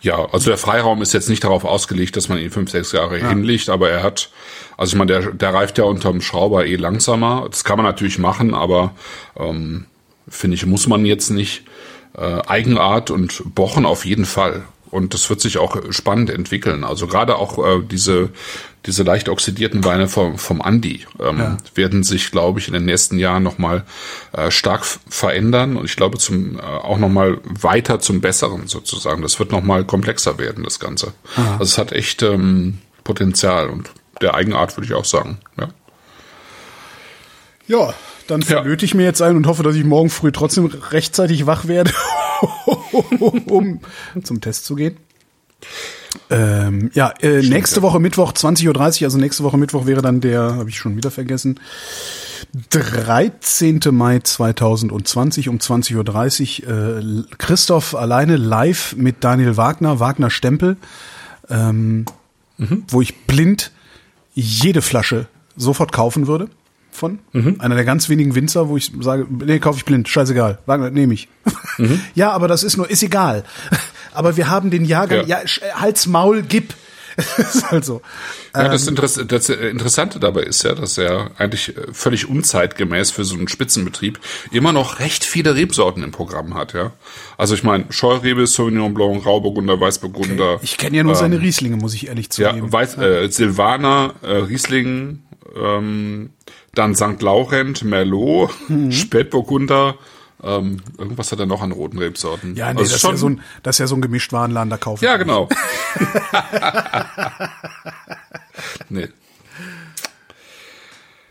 Ja, also der Freiraum ist jetzt nicht darauf ausgelegt, dass man ihn fünf, sechs Jahre ja. hinlegt, aber er hat, also ich meine, der, der reift ja unterm Schrauber eh langsamer. Das kann man natürlich machen, aber ähm, finde ich, muss man jetzt nicht. Äh, Eigenart und Bochen auf jeden Fall. Und das wird sich auch spannend entwickeln. Also gerade auch äh, diese, diese leicht oxidierten Weine vom, vom Andi ähm, ja. werden sich, glaube ich, in den nächsten Jahren nochmal äh, stark verändern und ich glaube zum äh, auch nochmal weiter zum Besseren sozusagen. Das wird nochmal komplexer werden, das Ganze. Aha. Also es hat echt ähm, Potenzial und der Eigenart würde ich auch sagen. Ja. Ja, dann verlöte ja. ich mir jetzt ein und hoffe, dass ich morgen früh trotzdem rechtzeitig wach werde, um zum Test zu gehen. Ähm, ja, äh, nächste ja. Woche Mittwoch 20.30 Uhr, also nächste Woche Mittwoch wäre dann der, habe ich schon wieder vergessen, 13. Mai 2020 um 20.30 Uhr. Äh, Christoph alleine live mit Daniel Wagner, Wagner Stempel, ähm, mhm. wo ich blind jede Flasche sofort kaufen würde von. Mhm. Einer der ganz wenigen Winzer, wo ich sage, nee, kaufe ich blind, scheißegal, Wagner, nehme ich. Mhm. ja, aber das ist nur, ist egal. aber wir haben den Jahrgang, ja, ja Hals, Maul, gib. also, ja, das, ähm, Interess das, Interessante dabei ist ja, dass er eigentlich äh, völlig unzeitgemäß für so einen Spitzenbetrieb immer noch recht viele Rebsorten im Programm hat, ja. Also ich meine, Scheurebe, Sauvignon Blanc, Rauburgunder, Weißburgunder. Okay. Ich kenne ja nur ähm, seine Rieslinge, muss ich ehrlich zugeben. Ja, Weiß, äh, Silvaner, äh, Riesling, ähm, dann St. Laurent, Merlot, mhm. Spätburgunder, ähm, irgendwas hat er noch an roten Rebsorten. Ja, nee, also das, ist ja so ein, das ist ja so ein Gemischtwarenladen, da kaufen. Ja, genau. nee.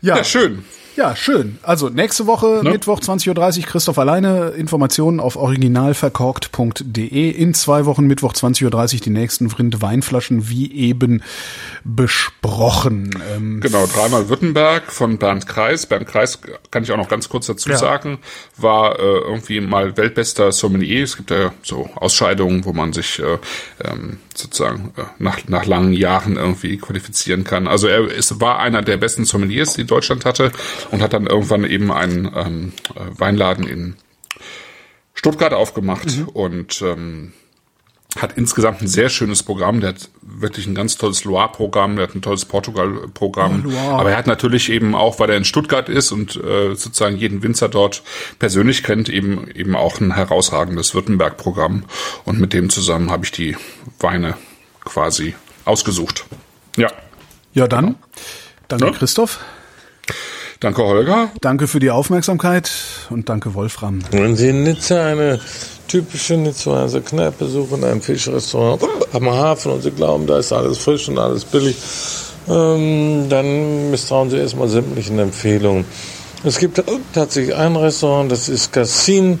Ja. ja, schön. Ja, schön. Also nächste Woche, Ne? Mittwoch 20.30 Uhr, Christoph alleine. Informationen auf originalverkorkt.de. In zwei Wochen, Mittwoch 20.30 Uhr, die nächsten Vrind Weinflaschen, wie eben besprochen. Ähm, Genau, dreimal Württemberg von Bernd Kreis. Bernd Kreis, kann ich auch noch ganz kurz dazu Ja. sagen, war äh, irgendwie mal weltbester Sommelier. Es gibt ja so Ausscheidungen, wo man sich äh, ähm, sozusagen äh, nach, nach langen Jahren irgendwie qualifizieren kann. Also er ist, war einer der besten Sommeliers, die Deutschland hatte und hat dann irgendwann eben einen ähm, äh, Weinladen in Stuttgart aufgemacht und ähm, hat insgesamt ein sehr schönes Programm. Der hat wirklich ein ganz tolles Loire-Programm, der hat ein tolles Portugal-Programm. Oh. Aber er hat natürlich eben auch, weil er in Stuttgart ist und äh, sozusagen jeden Winzer dort persönlich kennt, eben eben auch ein herausragendes Württemberg-Programm. Und mit dem zusammen habe ich die Weine quasi ausgesucht. Ja. ja, dann. Danke, Ja. Christoph. Danke, Holger. Danke für die Aufmerksamkeit und danke, Wolfram. Wenn Sie in Nizza eine typische Nizzaer Kneipe suchen, ein Fischrestaurant am Hafen und Sie glauben, da ist alles frisch und alles billig, ähm, dann misstrauen Sie erstmal sämtlichen Empfehlungen. Es gibt tatsächlich ein Restaurant, das ist Cassin.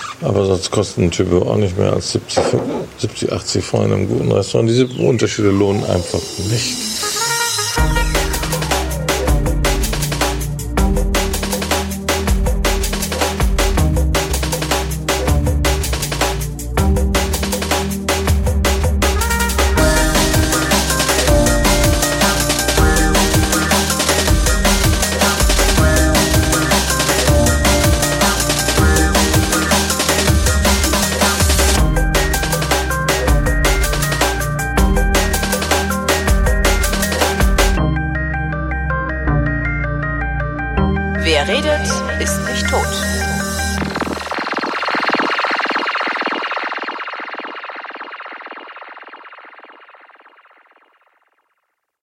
Aber sonst kostet ein Typ auch nicht mehr als 70, 70 80 Francs in einem guten Restaurant. Diese Unterschiede lohnen einfach nicht.